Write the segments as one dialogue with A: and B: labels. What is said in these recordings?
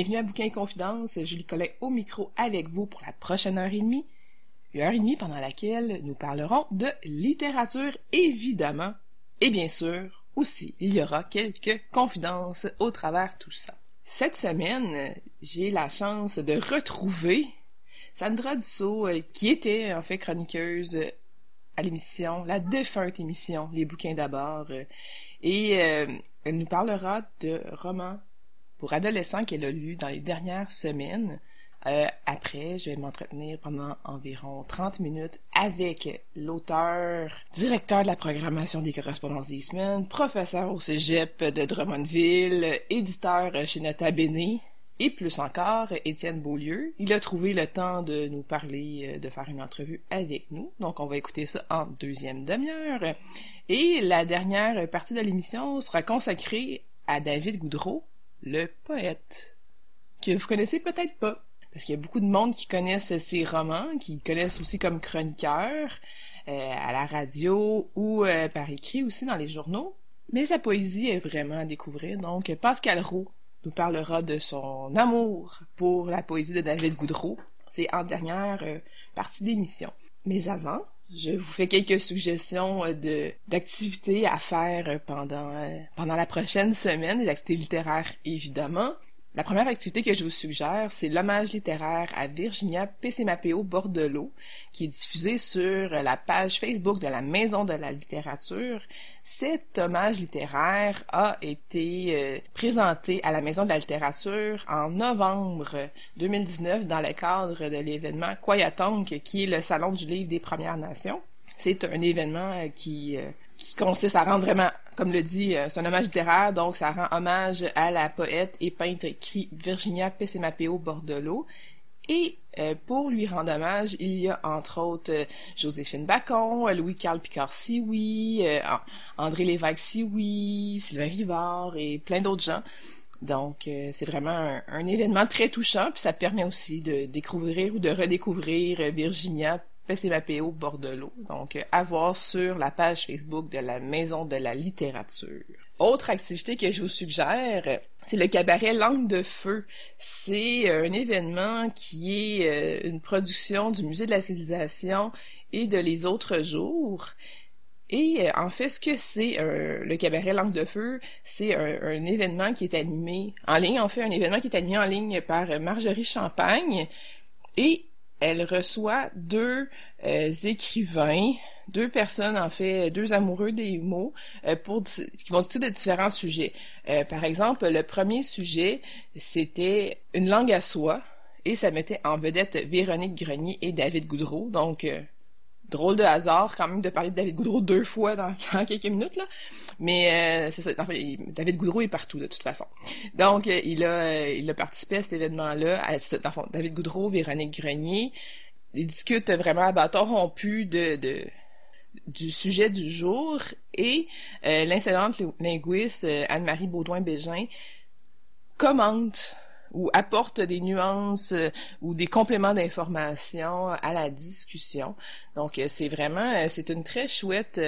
A: Bienvenue à Bouquin Confidence, Julie Collet au micro avec vous pour la prochaine heure et demie. Une heure et demie pendant laquelle nous parlerons de littérature, évidemment. Et bien sûr, aussi, il y aura quelques confidences au travers tout ça. Cette semaine, j'ai la chance de retrouver Sandra Dussault, euh, qui était en fait chroniqueuse à l'émission, la défunte émission Les bouquins d'abord. Et euh, elle nous parlera de romans pour adolescents qu'elle a lu dans les dernières semaines. Euh, après, je vais m'entretenir pendant environ 30 minutes avec l'auteur, directeur de la programmation des correspondances des semaines, professeur au cégep de Drummondville, éditeur chez Nota Bene, et plus encore, Étienne Beaulieu. Il a trouvé le temps de nous parler, euh, de faire une entrevue avec nous. Donc, on va écouter ça en deuxième demi-heure. Et la dernière partie de l'émission sera consacrée à David Goudreau, le poète, que vous connaissez peut-être pas. Parce qu'il y a beaucoup de monde qui connaissent ses romans, qui connaissent aussi comme chroniqueur, euh, à la radio ou euh, par écrit aussi dans les journaux. Mais sa poésie est vraiment à découvrir. Donc, Pascal Roux nous parlera de son amour pour la poésie de David Goudreau. C'est en dernière euh, partie d'émission. Mais avant, je vous fais quelques suggestions euh, d'activités à faire euh, pendant pendant la prochaine semaine, des activités littéraires évidemment. La première activité que je vous suggère, c'est l'hommage littéraire à Virginia Pessimapeo Bordelot, qui est diffusé sur la page Facebook de la Maison de la littérature. Cet hommage littéraire a été euh, présenté à la Maison de la littérature en novembre 2019 dans le cadre de l'événement Kwayatonk, qui est le Salon du livre des Premières Nations. C'est un événement euh, qui euh, qui consiste à rendre vraiment, comme le dit, euh, c'est un hommage littéraire, donc ça rend hommage à la poète et peintre Virginia Pessemapeo Bordelot. Et euh, pour lui rendre hommage, il y a entre autres euh, Joséphine Bacon, Louis-Carl Picard-Sioui, André Lévesque-Sioui, Sylvain Rivard et plein d'autres gens. Donc, c'est vraiment un, un, événement très touchant, puis ça permet aussi de découvrir ou de redécouvrir Virginia PCMAPO Bordelot. Donc, à voir sur la page Facebook de la Maison de la littérature. Autre activité que je vous suggère, c'est le cabaret Langue de Feu. C'est un événement qui est euh, une production du Musée de la civilisation et de Les Autres Jours. Et euh, en fait, ce que c'est le cabaret Langue de Feu, c'est un, un, événement qui est animé en ligne, en fait, un événement qui est animé en ligne par Marjorie Champagne. Et elle reçoit deux euh, écrivains, deux personnes en fait, deux amoureux des mots, euh, pour qui vont discuter de différents sujets. Euh, par exemple, le premier sujet, c'était une langue à soi, et ça mettait en vedette Véronique Grenier et David Goudreau, donc drôle de hasard quand même de parler de David Goudreau deux fois dans, quelques minutes là mais euh, c'est ça. David Goudreau est partout de toute façon. Donc euh, il a euh, il a participé à cet événement là à, dans David Goudreau Véronique Grenier. Ils discutent vraiment à bâton rompu de, de du sujet du jour. Et l'incellente linguiste Anne-Marie Baudouin-Bégin commente ou apporte des nuances euh, ou des compléments d'information à la discussion. Donc euh, c'est vraiment euh, c'est une très chouette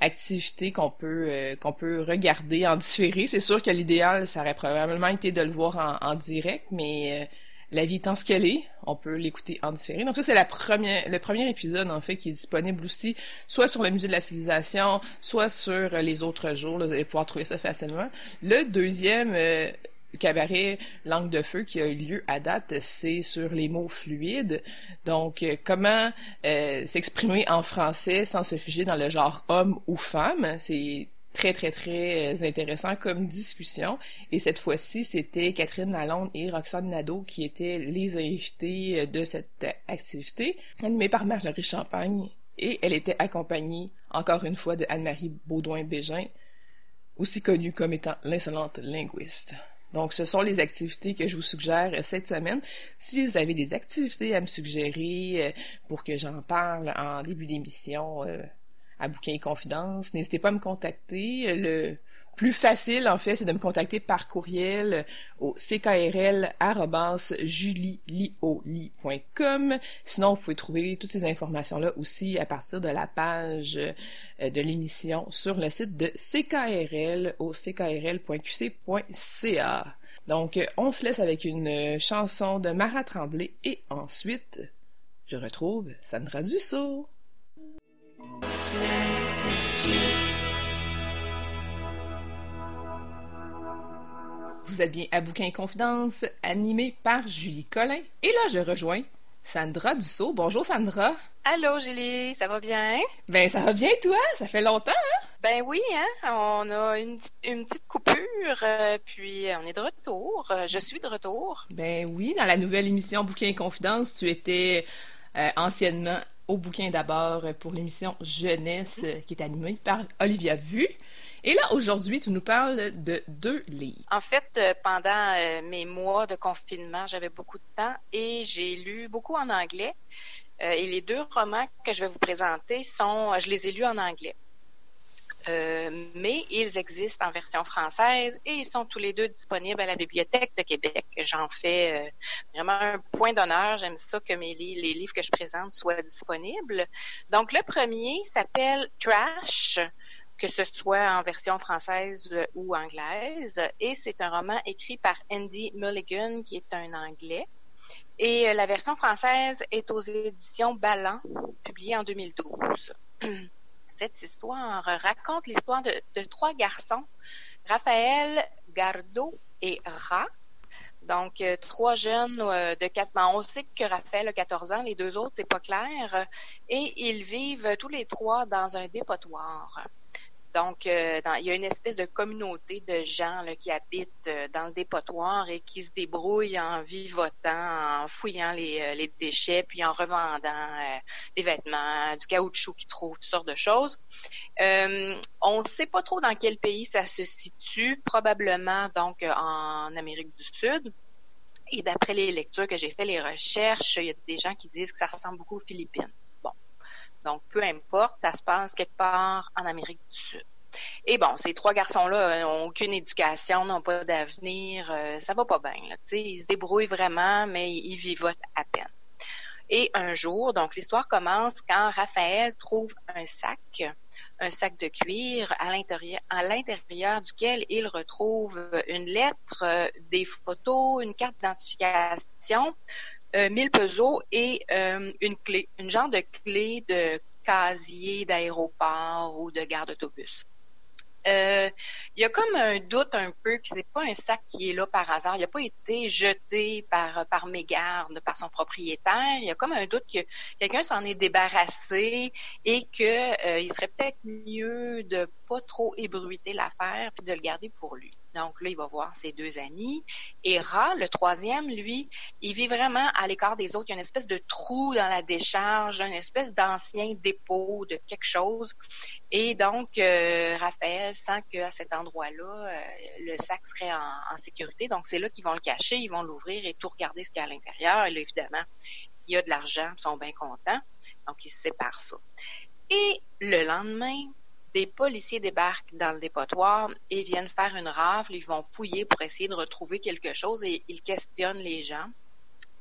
A: activité qu'on peut qu'on peut regarder en différé. C'est sûr que l'idéal ça aurait probablement été de le voir en, en direct, mais la vie étant ce qu'elle est, on peut l'écouter en différé. Donc ça, c'est la première, le premier épisode, en fait, qui est disponible aussi, soit sur le Musée de la Civilisation, soit sur les autres jours. Là, vous allez pouvoir trouver ça facilement. Le deuxième cabaret Langue de Feu qui a eu lieu à date, c'est sur les mots fluides. Donc, euh, comment euh, s'exprimer en français sans se figer dans le genre homme ou femme? C'est très, très, très euh, intéressant comme discussion. Et cette fois-ci, c'était Catherine Lalonde et Roxane Nadeau qui étaient les invités de cette activité, animée par Marjorie Champagne. Et elle était accompagnée, encore une fois, de Anne-Marie Baudouin-Bégin, aussi connue comme étant l'insolente linguiste. Donc, ce sont les activités que je vous suggère cette semaine. Si vous avez des activités à me suggérer euh, pour que j'en parle en début d'émission euh, à Bouquin et Confidence, n'hésitez pas à me contacter. Plus facile, en fait, c'est de me contacter par courriel au ckrl.julielioli.com. Sinon, vous pouvez trouver toutes ces informations-là aussi à partir de la page euh, de l'émission sur le site de CKRL au ckrl.qc.ca. Donc, on se laisse avec une chanson de Marat Tremblay et ensuite, je retrouve Sandra Dussault. Vous êtes bien à Bouquin Confidence, animé par Julie Collin. Et là, je rejoins Sandra Dussault. Bonjour Sandra.
B: Allô Julie, ça va bien?
A: Ben ça va bien toi, ça fait longtemps, hein?
B: Ben oui, hein? On a une, petite coupure, euh, puis on est de retour. Euh, je suis de retour.
A: Ben oui, dans la nouvelle émission Bouquin Confidence, tu étais euh, anciennement au bouquin d'abord pour l'émission Jeunesse qui est animée par Olivia Vu. Et là, aujourd'hui, tu nous parles de deux livres.
B: En fait, euh, pendant euh, mes mois de confinement, j'avais beaucoup de temps et j'ai lu beaucoup en anglais. Euh, et les deux romans que je vais vous présenter sont, je les ai lus en anglais. mais ils existent en version française et ils sont tous les deux disponibles à la Bibliothèque de Québec. J'en fais vraiment un point d'honneur. J'aime ça que mes les livres que je présente soient disponibles. Donc, le premier s'appelle Trash que ce soit en version française ou anglaise. Et c'est un roman écrit par Andy Mulligan, qui est un Anglais. Et euh, la version française est aux éditions Ballant, publiée en 2012. Cette histoire raconte l'histoire de, trois garçons, Raphaël, Gardo et Ra. Donc, euh, trois jeunes euh, de quatre ans. On sait que Raphaël a 14 ans, les deux autres, c'est pas clair. Et ils vivent tous les trois dans un dépotoir. Donc, euh, il y a une espèce de communauté de gens qui habitent euh, dans le dépotoir et qui se débrouillent en vivotant, en fouillant les, euh, déchets, puis en revendant des vêtements, du caoutchouc qu'ils trouvent, toutes sortes de choses. on ne sait pas trop dans quel pays ça se situe, probablement donc en Amérique du Sud. Et d'après les lectures que j'ai fait, les recherches, il y a des gens qui disent que ça ressemble beaucoup aux Philippines. Donc, peu importe, ça se passe quelque part en Amérique du Sud. Et bon, ces trois garçons-là n'ont euh, aucune éducation, n'ont pas d'avenir, euh, ça va pas bien. Ils se débrouillent vraiment, mais ils vivotent à peine. Et un jour, donc l'histoire commence quand Raphaël trouve un sac, un sac de cuir à l'intérieur, à l'intérieur duquel il retrouve une lettre, euh, des photos, une carte d'identification, euh, 1000 pesos et euh, une clé, une genre de clé de casier d'aéroport ou de gare d'autobus. Euh, il y a comme un doute un peu que c'est pas un sac qui est là par hasard. Il n'a pas été jeté par par mégarde par son propriétaire. Il y a comme un doute que quelqu'un s'en est débarrassé et que euh, il serait peut-être mieux de pas trop ébruiter l'affaire puis de le garder pour lui. Donc là, il va voir ses deux amis. Et Ra, le troisième, lui, il vit vraiment à l'écart des autres. Il y a une espèce de trou dans la décharge, une espèce d'ancien dépôt de quelque chose. Et donc, euh, Raphaël sent qu'à cet endroit-là, euh, le sac serait en, sécurité. Donc, c'est là qu'ils vont le cacher, ils vont l'ouvrir et tout regarder ce qu'il y a à l'intérieur. Et là, évidemment, il y a de l'argent, ils sont bien contents. Donc, ils se séparent ça. Et le lendemain, des policiers débarquent dans le dépotoir et viennent faire une rafle. Ils vont fouiller pour essayer de retrouver quelque chose et ils questionnent les gens.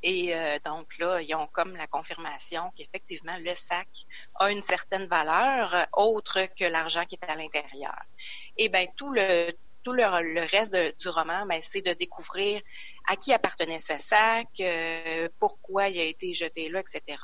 B: Et euh, donc là, ils ont comme la confirmation qu'effectivement, le sac a une certaine valeur euh, autre que l'argent qui est à l'intérieur. Et bien, tout le tout le, reste du roman, ben, c'est de découvrir à qui appartenait ce sac, euh, pourquoi il a été jeté là, etc.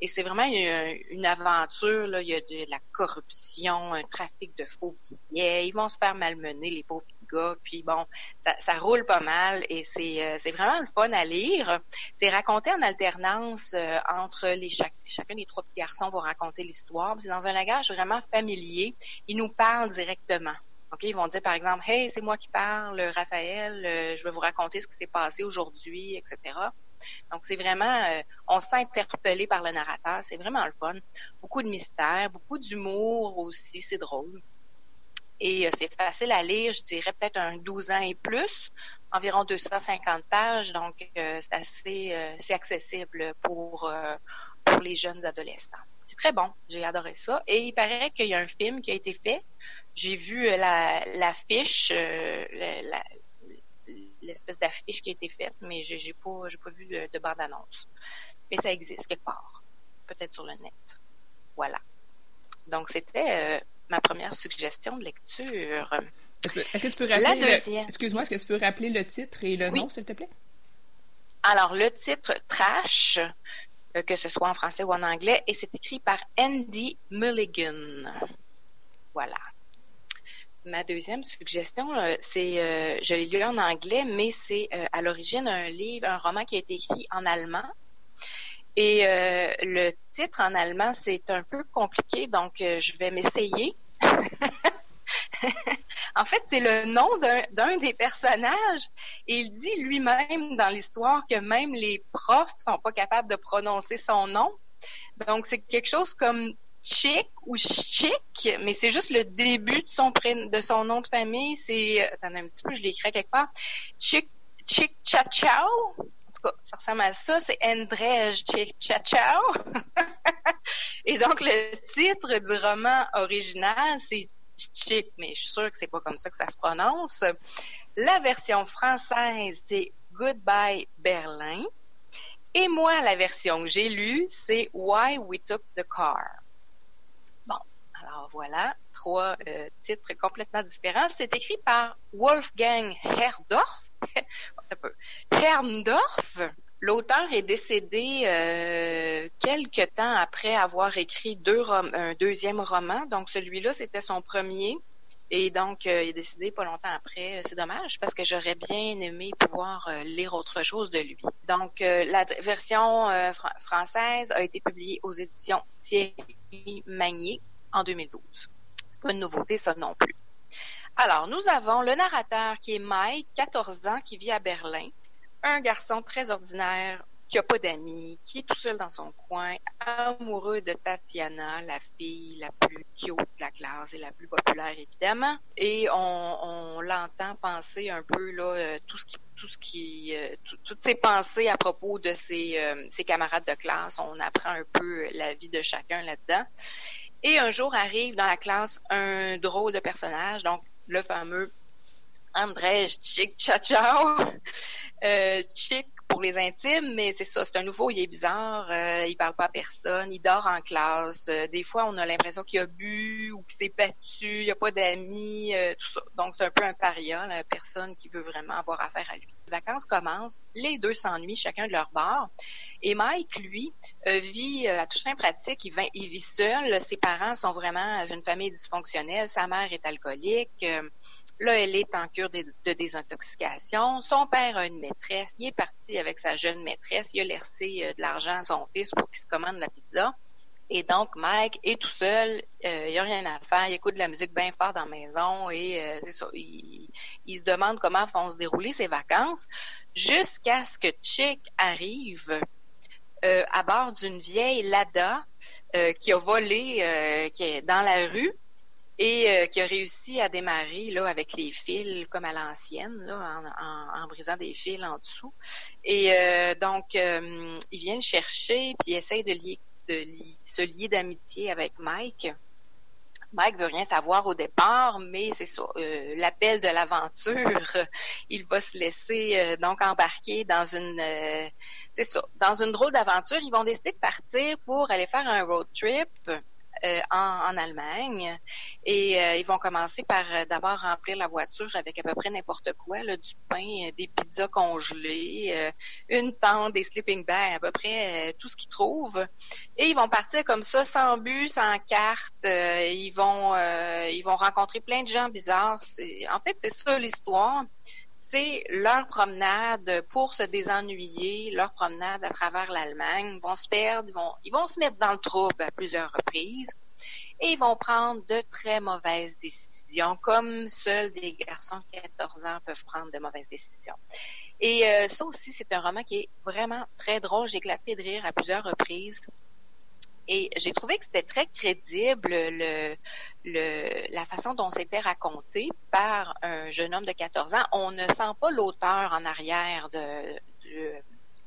B: Et c'est vraiment une, aventure. Il y a de, la corruption, un trafic de faux billets. Ils vont se faire malmener, les pauvres petits gars. Puis bon, ça, roule pas mal et c'est, euh, c'est vraiment le fun à lire. C'est raconté en alternance euh, entre les chacun des trois petits garçons vont raconter l'histoire. C'est dans un langage vraiment familier. Ils nous parlent directement. OK, ils vont dire par exemple, hey, c'est moi qui parle, Raphaël, euh, je vais vous raconter ce qui s'est passé aujourd'hui, etc. Donc c'est vraiment, euh, on s'est interpellé par le narrateur, c'est vraiment le fun. Beaucoup de mystère, beaucoup d'humour aussi, c'est drôle. Et euh, c'est facile à lire, je dirais peut-être un 12 ans et plus, environ 250 pages, donc c'est assez, accessible pour les jeunes adolescents. C'est très bon, j'ai adoré ça. Et il paraît qu'il y a un film qui a été fait j'ai vu euh, l'affiche, euh, l'espèce d'affiche qui a été faite, mais j'ai, j'ai pas, pas vu de, bande-annonce. Mais ça existe quelque part, peut-être sur le net. Voilà. Donc c'était euh, ma première suggestion de lecture.
A: Est-ce que tu peux rappeler la deuxième. Excuse-moi, est-ce que tu peux rappeler le titre et le nom, s'il te plaît?
B: Alors, le titre Trash, que ce soit en français ou en anglais, et c'est écrit par Andy Mulligan. Voilà. Ma deuxième suggestion, euh, c'est, euh, je l'ai lu en anglais, mais c'est à l'origine un livre, un roman qui a été écrit en allemand. Et le titre en allemand, c'est un peu compliqué, donc je vais m'essayer. en fait, c'est le nom d'un des personnages. Et il dit lui-même dans l'histoire que même les profs sont pas capables de prononcer son nom. Donc, c'est quelque chose comme Chick ou Chick, mais c'est juste le début de son, de son nom de famille. C'est, attends un petit peu, je l'écris quelque part. Chick, Chick Chachao. En tout cas, ça ressemble à ça. C'est Andrej Chick Chachao. Et donc, le titre du roman original, c'est mais je suis sûre que c'est pas comme ça que ça se prononce. La version française, c'est Goodbye Berlin. Et moi, la version que j'ai lue, c'est Why We Took the Car. Bon, alors voilà, trois euh, titres complètement différents. C'est écrit par Wolfgang Herdorf. Herndorf. L'auteur est décédé euh, quelques temps après avoir écrit deux un deuxième roman. Donc celui-là, c'était son premier. Et donc, euh, il est décédé pas longtemps après. C'est dommage parce que j'aurais bien aimé pouvoir euh, lire autre chose de lui. Donc, la version française a été publiée aux éditions Thierry Magnier en 2012. C'est pas une nouveauté, ça non plus. Alors, nous avons le narrateur qui est Mike, 14 ans, qui vit à Berlin un garçon très ordinaire qui n'a pas d'amis, qui est tout seul dans son coin, amoureux de Tatiana, la fille la plus cute de la classe et la plus populaire évidemment. Et on, l'entend penser un peu là euh, tout ce qui tout ce qui euh, toutes ses pensées à propos de ses, euh, ses camarades de classe. On apprend un peu la vie de chacun là-dedans. Et un jour arrive dans la classe un drôle de personnage, donc le fameux Andrej Chick Chachao, euh, chic pour les intimes, mais c'est ça, c'est un nouveau, il est bizarre, euh, il parle pas à personne, il dort en classe. Euh, des fois, on a l'impression qu'il a bu ou qu'il s'est battu, il a pas d'amis, euh, tout ça. Donc, c'est un peu un paria, la personne qui veut vraiment avoir affaire à lui. Les vacances commencent, les deux s'ennuient chacun de leur bord. Et Mike, lui, vit à toute fin pratique, il, il vit seul. Ses parents sont vraiment une famille dysfonctionnelle. Sa mère est alcoolique. Là, elle est en cure de, désintoxication. Son père a une maîtresse. Il est parti avec sa jeune maîtresse. Il a laissé euh, de l'argent à son fils pour qu'il se commande la pizza. Et donc, Mike est tout seul. Euh, il n'a rien à faire. Il écoute de la musique bien fort dans la maison et euh, c'est ça. Il, se demande comment vont se dérouler ses vacances jusqu'à ce que Chick arrive à bord d'une vieille Lada qui a volé qui est dans la rue et euh, qui a réussi à démarrer là avec les fils comme à l'ancienne, en, brisant des fils en dessous. Et euh, donc, euh, ils viennent chercher puis ils essayent de, lier, de se lier d'amitié avec Mike. Mike veut rien savoir au départ, mais c'est ça, euh, l'appel de l'aventure, il va se laisser donc embarquer dans une, c'est ça, dans une drôle d'aventure. Ils vont décider de partir pour aller faire un road trip euh, en, Allemagne. Et euh, ils vont commencer par euh, d'abord remplir la voiture avec à peu près n'importe quoi, du pain, des pizzas congelées, une tente, des sleeping bags, à peu près tout ce qu'ils trouvent. Et ils vont partir comme ça, sans but, sans carte. ils vont ils vont rencontrer plein de gens bizarres. En fait, c'est ça l'histoire c'est leur promenade pour se désennuyer, leur promenade à travers l'Allemagne. Ils vont se perdre, vont, ils vont se mettre dans le trouble à plusieurs reprises et ils vont prendre de très mauvaises décisions, comme seuls des garçons de 14 ans peuvent prendre de mauvaises décisions. Et euh, ça aussi, c'est un roman qui est vraiment très drôle. J'ai éclaté de rire à plusieurs reprises. Et j'ai trouvé que c'était très crédible le, le, la façon dont c'était raconté par un jeune homme de 14 ans. On ne sent pas l'auteur en arrière de, de,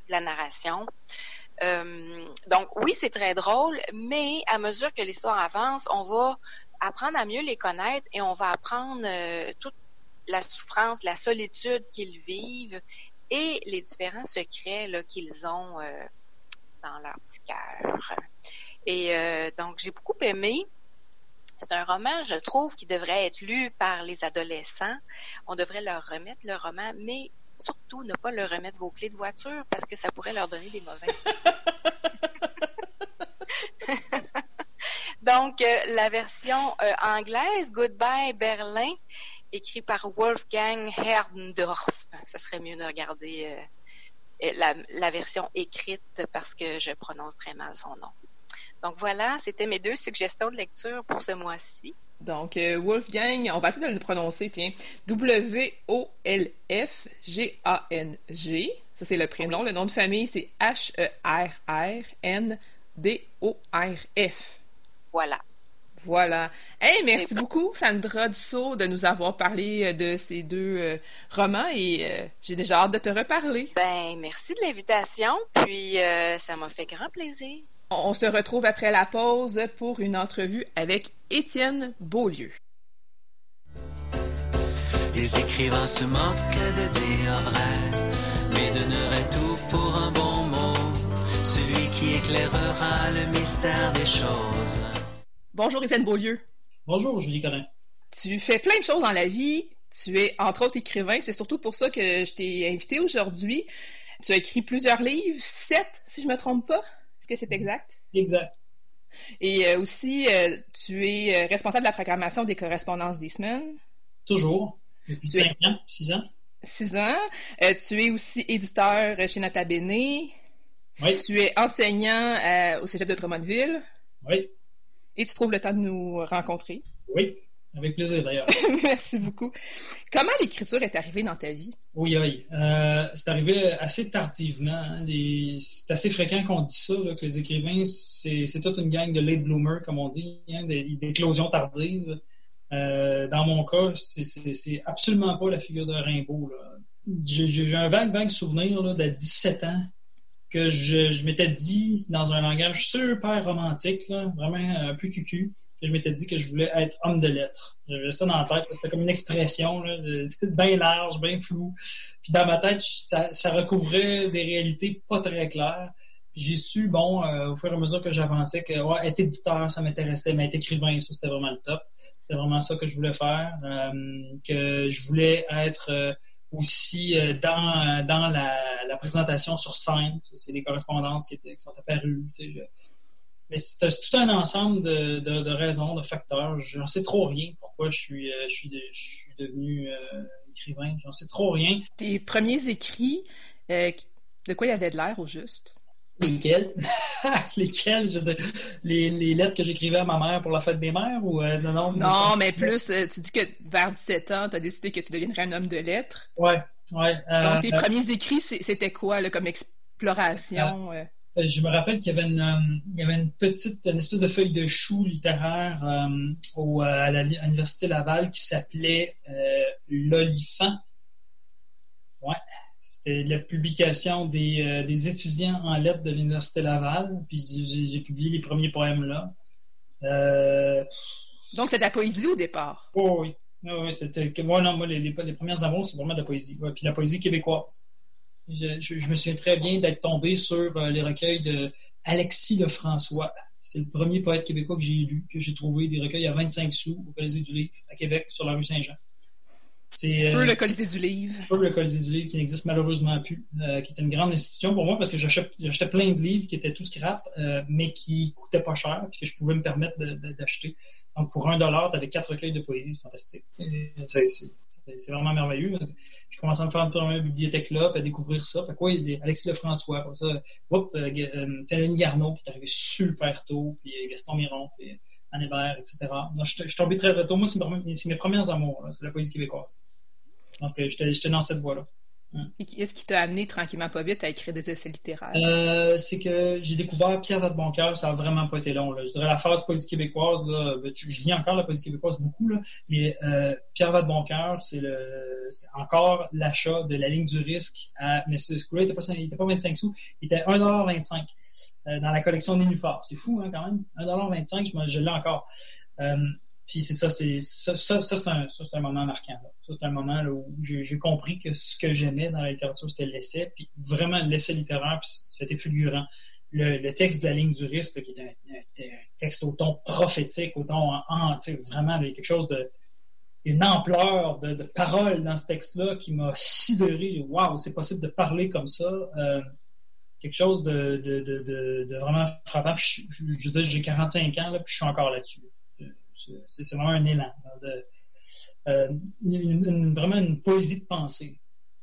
B: la narration. Euh, donc oui, c'est très drôle, mais à mesure que l'histoire avance, on va apprendre à mieux les connaître et on va apprendre euh, toute la souffrance, la solitude qu'ils vivent et les différents secrets qu'ils ont euh, dans leur petit cœur. Et euh, donc, j'ai beaucoup aimé. C'est un roman, je trouve, qui devrait être lu par les adolescents. On devrait leur remettre le roman, mais surtout ne pas leur remettre vos clés de voiture parce que ça pourrait leur donner des mauvais. Donc, euh, la version euh, anglaise, Goodbye Berlin, écrit par Wolfgang Herndorf. Ça serait mieux de regarder euh, la, la, version écrite parce que je prononce très mal son nom. Donc voilà, c'était mes deux suggestions de lecture pour ce mois-ci.
A: Donc, Wolfgang, on va essayer de le prononcer, tiens. W-O-L-F-G-A-N-G. Ça, c'est le prénom. Le nom de famille, c'est H-E-R-R-N-D-O-R-F.
B: Voilà.
A: Voilà. Hey, merci beaucoup, Sandra Dussault, de nous avoir parlé euh, de ces deux euh, romans et euh, j'ai déjà hâte de te reparler.
B: Ben, merci de l'invitation, puis ça m'a fait grand plaisir.
A: On se retrouve après la pause pour une entrevue avec Étienne Beaulieu.
C: Les écrivains se moquent de dire vrai, mais donneraient tout pour un bon mot, celui qui éclairera le mystère des choses.
A: Bonjour Étienne Beaulieu.
D: Bonjour Julie Collin.
A: Tu fais plein de choses dans la vie. Tu es entre autres écrivain. C'est surtout pour ça que je t'ai invité aujourd'hui. Tu as écrit plusieurs livres, sept si je me trompe pas. Que c'est exact?
D: Exact.
A: Et euh, aussi, euh, tu es euh, responsable de la programmation des correspondances des semaines.
D: Toujours. Depuis cinq ans, six ans.
A: Six ans. tu es aussi éditeur chez Nota Bene.
D: Oui.
A: Tu es enseignant au Cégep de Drummondville.
D: Oui.
A: Et tu trouves le temps de nous rencontrer.
D: Oui, avec plaisir d'ailleurs.
A: Merci beaucoup. Comment l'écriture est arrivée dans ta vie?
D: Oui, oui. Euh, c'est arrivé assez tardivement. Hein. C'est assez fréquent qu'on dise ça, que les écrivains, c'est toute une gang de late bloomers, comme on dit, hein, des, éclosions tardives. Euh, dans mon cas, c'est absolument pas la figure de Rimbaud. J'ai un vague, vague souvenir de 17 ans que je, m'étais dit dans un langage super romantique, vraiment un peu cucu, je m'étais dit que je voulais être homme de lettres. J'avais ça dans la tête, c'était comme une expression bien large, bien floue. Puis dans ma tête, ça, recouvrait des réalités pas très claires. J'ai su, bon, euh, au fur et à mesure que j'avançais, que être éditeur, ça m'intéressait, mais être écrivain, ça, c'était vraiment le top. C'était vraiment ça que je voulais faire. Euh, que je voulais être... Euh, aussi dans, la, présentation sur scène. C'est des correspondances qui sont apparues. Mais c'est tout un ensemble de, de, raisons, de facteurs. J'en sais trop rien pourquoi je suis, euh, je suis, je suis devenu euh, écrivain. J'en sais trop rien.
A: Tes premiers écrits, de quoi il y avait de l'air au juste?
D: Lesquels? Lesquels? Je veux dire, les, les, lettres que j'écrivais à ma mère pour la fête des mères? Ou, euh, non, non,
A: non mais plus, euh, tu dis que vers 17 ans, tu as décidé que tu deviendrais un homme de lettres.
D: Ouais, ouais.
A: Euh, Donc, tes premiers écrits, c'était quoi, là, comme exploration?
D: Je me rappelle qu'il y avait une, il y avait une petite, une espèce de feuille de chou littéraire au, à l'Université Laval qui s'appelait L'Olifant. Ouais. C'était la publication des, euh, des, étudiants en lettres de l'Université Laval. Puis j'ai publié les premiers poèmes là. Euh,
A: Donc, c'est de la poésie au départ?
D: Oh, oui. oui, c'était. Moi, non, moi, les, les, premières amours, c'est vraiment de la poésie. puis la poésie québécoise. Je, je, me souviens très bien d'être tombé sur euh, les recueils de Alexis Lefrançois. C'est le premier poète québécois que j'ai lu, que j'ai trouvé des recueils à 25 sous au Colisée du Livre, à Québec, sur la rue Saint-Jean.
A: C'est, Feu euh, le Colisée du Livre.
D: Feu le Colisée du Livre, qui n'existe malheureusement plus, euh, qui est une grande institution pour moi parce que j'achetais plein de livres qui étaient tous scrap, euh, mais qui coûtaient pas cher, puis que je pouvais me permettre d'acheter. Donc pour un dollar, tu avais quatre recueils de poésie, c'est fantastique. C'est, vraiment merveilleux. J'ai commencé à me faire une première bibliothèque là, à découvrir ça. Fait quoi, Alexis Lefrançois, comme ça, whoop, euh, Denis Garneau qui est arrivé super tôt, puis Gaston Miron, puis Anne Hébert, etc. je, suis tombé très, tôt. Moi, c'est mes, premiers amours, c'est la poésie québécoise. Donc, euh, j'étais dans cette voie-là.
A: Qu'est-ce qui t'a amené tranquillement pas vite à écrire des essais littéraires?
D: Euh, c'est que j'ai découvert Pierre Vadeboncoeur, ça n'a vraiment pas été long. Je dirais la phase poésie québécoise, ben, je lis encore la poésie québécoise beaucoup, mais euh, Pierre Vadeboncoeur, c'est encore l'achat de la ligne du risque à. Ce coup-là, il n'était pas, 25 sous, il était 1,25 euh, dans la collection Nénuphar. C'est fou, hein, quand même. 1,25 je, je l'ai encore. Puis c'est ça, c'est ça, ça, c'est un, moment marquant. Ça, c'est un moment où j'ai compris que ce que j'aimais dans la littérature, c'était l'essai. Puis vraiment, l'essai littéraire, puis c'était fulgurant. le, texte de la ligne du risque, qui est un, texte au ton prophétique, au ton en, vraiment avec quelque chose de une ampleur de, de paroles dans ce texte-là qui m'a sidéré. Waouh, c'est possible de parler comme ça. Euh, quelque chose de, vraiment frappant. je, je, veux dire, j'ai 45 ans, là, puis je suis encore là-dessus. C'est vraiment un élan. Euh, vraiment une poésie de pensée.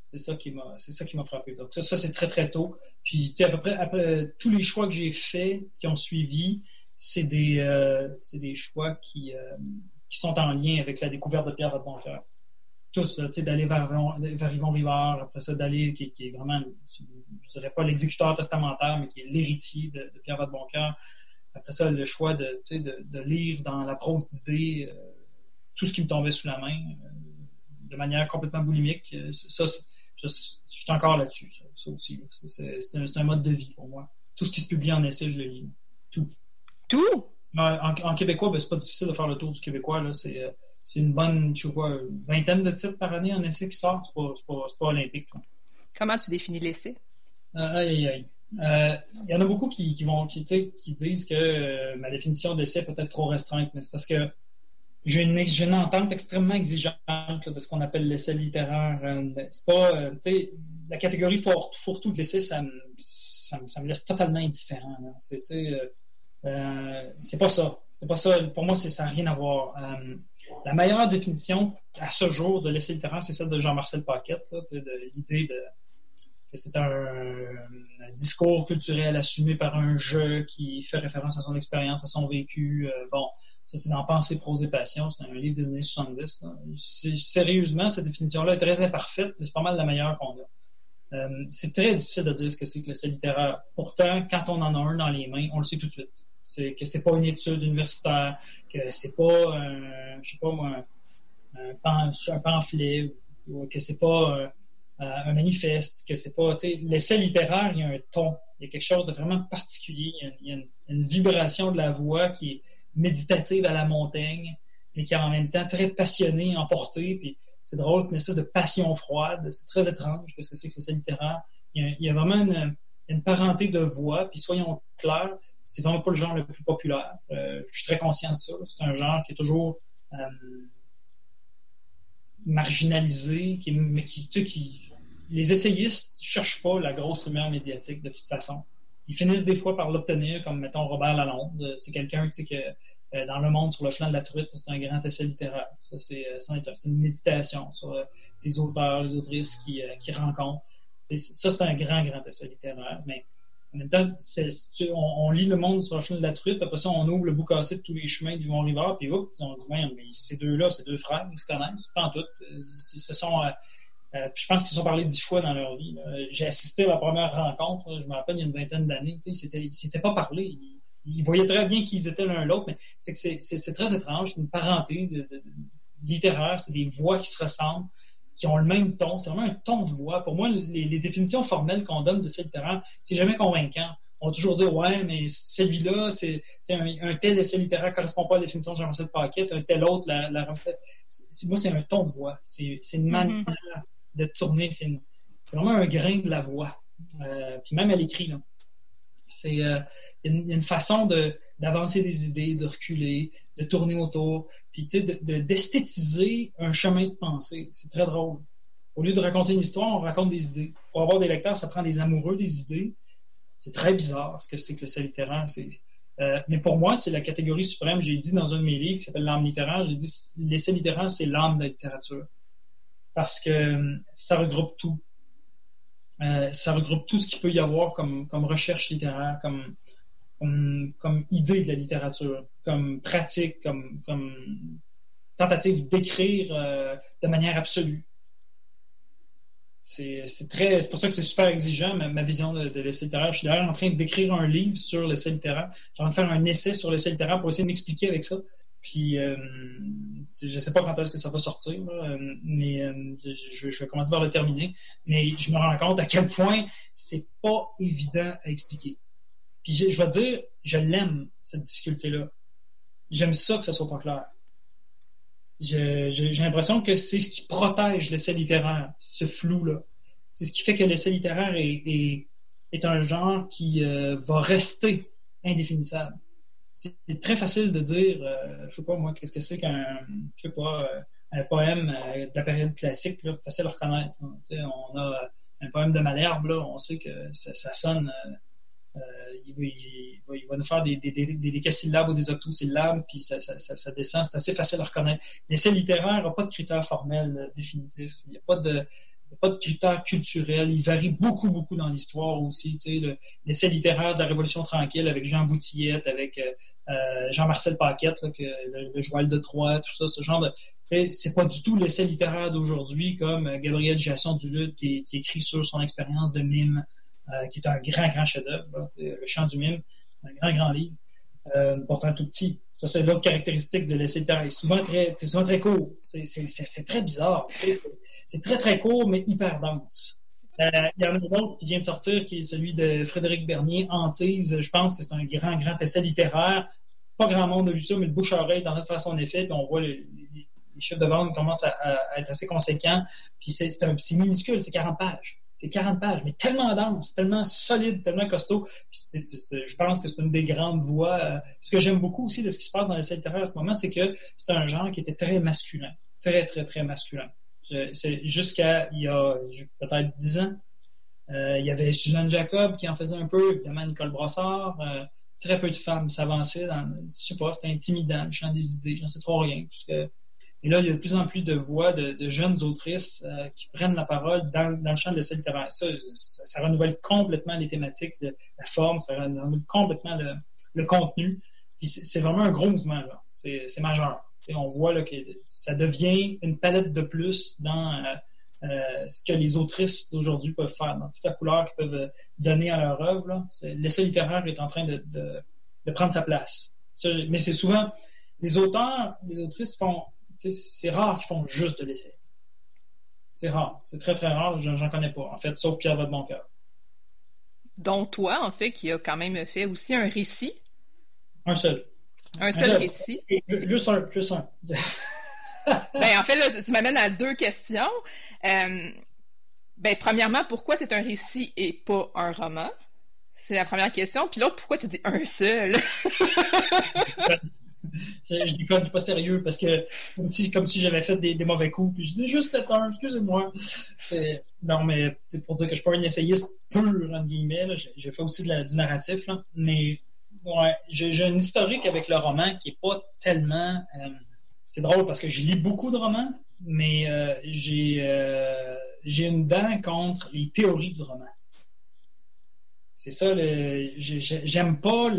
D: C'est ça qui m'a, c'est ça qui m'a frappé. Donc ça, c'est très très tôt. Puis à peu près tous les choix que j'ai faits qui ont suivi, c'est des, euh, c'est des choix qui, euh, qui sont en lien avec la découverte de Pierre Vadeboncoeur. Tous, d'aller vers, vers Yvon Rivard, après ça d'aller qui, est vraiment, je dirais pas l'exécuteur testamentaire, mais qui est l'héritier de, Pierre Vadeboncoeur. Après ça, le choix de, de, de lire dans la prose d'idées euh, tout ce qui me tombait sous la main de manière complètement boulimique. Ça, je, suis encore là-dessus, ça, aussi. C'est un, mode de vie pour moi. Tout ce qui se publie en essai, je le lis. Tout.
A: Tout?
D: En, québécois, ben, c'est pas difficile de faire le tour du québécois. C'est une bonne, je sais pas, vingtaine de titres par année en essai qui sortent. C'est pas, pas, olympique.
A: Comment tu définis l'essai?
D: Euh, aïe, aïe, Euh, il y en a beaucoup qui, vont, qui, qui disent que euh, ma définition d'essai peut être trop restreinte, mais c'est parce que j'ai une, entente extrêmement exigeante de ce qu'on appelle l'essai littéraire. Euh, c'est pas, la catégorie fourre-tout de l'essai, ça, me laisse totalement indifférent. C'est pas ça. C'est pas ça. Pour moi, ça n'a rien à voir. la meilleure définition à ce jour de l'essai littéraire, c'est celle de Jean-Marcel Paquette, l'idée de que c'est un, un, discours culturel assumé par un jeu qui fait référence à son expérience, à son vécu. bon, ça, c'est dans Pensée, prose et passion. C'est un livre des années 70. Sérieusement, cette définition-là est très imparfaite, mais c'est pas mal la meilleure qu'on a. Euh, c'est très difficile de dire ce que c'est que l'essai littéraire. Pourtant, quand on en a un dans les mains, on le sait tout de suite. C'est que c'est pas une étude universitaire, que c'est pas un, je sais pas moi, un, pamphlet, ou que c'est pas euh, un, manifeste, que c'est pas, tu sais, l'essai littéraire, il y a un ton, il y a quelque chose de vraiment particulier, il y a, une, une, vibration de la voix qui est, méditative à la montagne, mais qui est en même temps très passionnée, emportée. Puis c'est drôle, c'est une espèce de passion froide. C'est très étrange parce que c'est que c'est littéraire? Il y, a, vraiment une, parenté de voix. Puis soyons clairs, c'est vraiment pas le genre le plus populaire. Euh, je suis très conscient de ça. C'est un genre qui est toujours euh, marginalisé, qui, mais qui, qui, les essayistes cherchent pas la grosse lumière médiatique de toute façon ils finissent des fois par l'obtenir, comme mettons Robert Lalonde. C'est quelqu'un qui euh, dans le monde sur le flanc de la truite, c'est un grand essai littéraire. Ça, c'est euh, une méditation sur euh, les auteurs, les autrices qui, qui rencontrent. ça, c'est un grand, grand essai littéraire. Mais en même temps, on, lit le monde sur le flanc de la truite, puis après ça, on ouvre le bout cassé de tous les chemins d'Yvon Rivard, puis on se dit, mais ces deux-là, ces deux frères, ils se connaissent, pas en tout. Ce sont euh, je pense qu'ils sont parlé dix fois dans leur vie. J'ai assisté à la première rencontre, je me rappelle, il y a une vingtaine d'années. Ils ne s'étaient pas parlé. Ils, voyaient très bien qu'ils étaient l'un l'autre, mais c'est que c'est très étrange. C'est une parenté littéraire, c'est des voix qui se ressemblent, qui ont le même ton. C'est vraiment un ton de voix. Pour moi, les, définitions formelles qu'on donne de ces littéraire, c'est jamais convaincant. On va toujours dire, ouais, mais celui-là, c'est un, tel essai littéraire ne correspond pas à la définition de Jean-Marcel Paquette, un tel autre, la, la Moi, c'est un ton de voix. C'est une mm-hmm. manière de tourner. C'est vraiment un grain de la voix. Euh, puis même à l'écrit, c'est euh, une, une, façon d'avancer des idées, de reculer, de tourner autour, puis d'esthétiser un chemin de pensée. C'est très drôle. Au lieu de raconter une histoire, on raconte des idées. Pour avoir des lecteurs, ça prend des amoureux des idées. C'est très bizarre ce que c'est que l'essai littéraire. Euh, mais pour moi, c'est la catégorie suprême. J'ai dit dans un de mes livres qui s'appelle L'âme littéraire, j'ai dit l'essai littéraire, c'est l'âme de la littérature parce que euh, ça regroupe tout. Euh, ça regroupe tout ce qu'il peut y avoir comme, recherche littéraire, comme, idée de la littérature, comme pratique, comme, tentative d'écrire euh, de manière absolue. C'est pour ça que c'est super exigeant, ma, vision de, de l'essai littéraire. Je suis d'ailleurs en train d'écrire un livre sur l'essai littéraire. Je suis en train de faire un essai sur l'essai littéraire pour essayer de m'expliquer avec ça. Puis, euh, je ne sais pas quand est-ce que ça va sortir, euh, mais euh, je, vais commencer par le terminer. Mais je me rends compte à quel point c'est pas évident à expliquer. Puis, je, vais dire, je l'aime, cette difficulté-là. J'aime ça que ça soit pas clair. J'ai l'impression que c'est ce qui protège l'essai littéraire, ce flou-là. C'est ce qui fait que l'essai littéraire est un genre qui va rester indéfinissable. C'est très facile de dire, je sais pas moi, qu'est-ce que c'est qu'un, je sais pas, un poème de la période classique, là, facile à reconnaître. on a un poème de Malherbe, là, on sait que ça, sonne. Euh, il, va nous faire des, des, des, décasyllabes ou des octosyllabes, puis ça, ça, ça, descend. C'est assez facile à reconnaître. L'essai littéraire n'a pas de critères formels euh, définitifs. Il n'y a pas de pas de critères culturels. Il varie beaucoup, beaucoup dans l'histoire aussi. L'essai littéraire de la Révolution tranquille avec Jean Boutillette, avec euh, Jean-Marcel Paquette, le, le, Joël de Troyes, tout ça, ce genre de, c'est pas du tout l'essai littéraire d'aujourd'hui comme euh, Gabriel Jasson Duluth qui, qui écrit sur son expérience de mime, euh, qui est un grand, grand chef-d'œuvre, Le chant du mime, un grand, grand livre. Euh, pourtant tout petit. Ça, c'est l'autre caractéristique de l'essai. Il est souvent très, souvent très court. C'est très bizarre. C'est très, très court, mais hyper dense. Euh, il y en a un autre qui vient de sortir, qui est celui de Frédéric Bernier, Antise. Je pense que c'est un grand, grand essai littéraire. Pas grand monde a vu ça, mais le bouche-oreille dans notre façon d'effet, on voit le, les chiffres de vente commencent à, être assez conséquents. Puis c'est minuscule, c'est 40 pages. C'est 40 pages, mais tellement dense, tellement solide, tellement costaud. je pense que c'est une des grandes voies. Euh, ce que j'aime beaucoup aussi de ce qui se passe dans les littéraire à ce moment, c'est que c'est un genre qui était très masculin. Très, très, très masculin. Jusqu'à il y a peut-être 10 ans, euh, il y avait Suzanne Jacob qui en faisait un peu, évidemment Nicole Brossard. Euh, très peu de femmes s'avançaient dans, je sais pas, c'était intimidant, le champ des idées, j'en sais trop rien. Et là, il y a de plus en plus de voix de, jeunes autrices euh, qui prennent la parole dans, le champ de l'essai littéraire. Ça, ça, renouvelle complètement les thématiques, la forme, ça renouvelle complètement le, contenu. Puis c'est vraiment un gros mouvement, là. C'est majeur. On voit là, que ça devient une palette de plus dans euh, euh, ce que les autrices d'aujourd'hui peuvent faire, dans toute la couleur qu'ils peuvent donner à leur œuvre. L'essai littéraire est en train de prendre sa place. mais c'est souvent... Les auteurs, les autrices font c'est rare qu'ils font juste de l'essai. C'est rare. C'est très, très rare. J'en connais pas, en fait, sauf Pierre cœur.
A: Donc, toi, en fait, qui a quand même fait aussi un récit.
D: Un seul.
A: Un seul, récit.
D: Juste un. Juste un.
A: ben, en fait, là, tu m'amènes à deux questions. Euh, ben, premièrement, pourquoi c'est un récit et pas un roman? C'est la première question. Puis l'autre, pourquoi tu dis un seul?
D: je, je déconne, je suis pas sérieux parce que comme si, comme si j'avais fait des, mauvais coups, puis je dis juste fait un, excusez-moi. Non, mais c'est pour dire que je suis pas un essayiste pur, entre guillemets. J'ai fait aussi du narratif, là. mais ouais, j'ai un historique avec le roman qui est pas tellement. Euh, c'est drôle parce que je lis beaucoup de romans, mais euh, euh, j'ai une dent contre les théories du roman. C'est ça, j'aime pas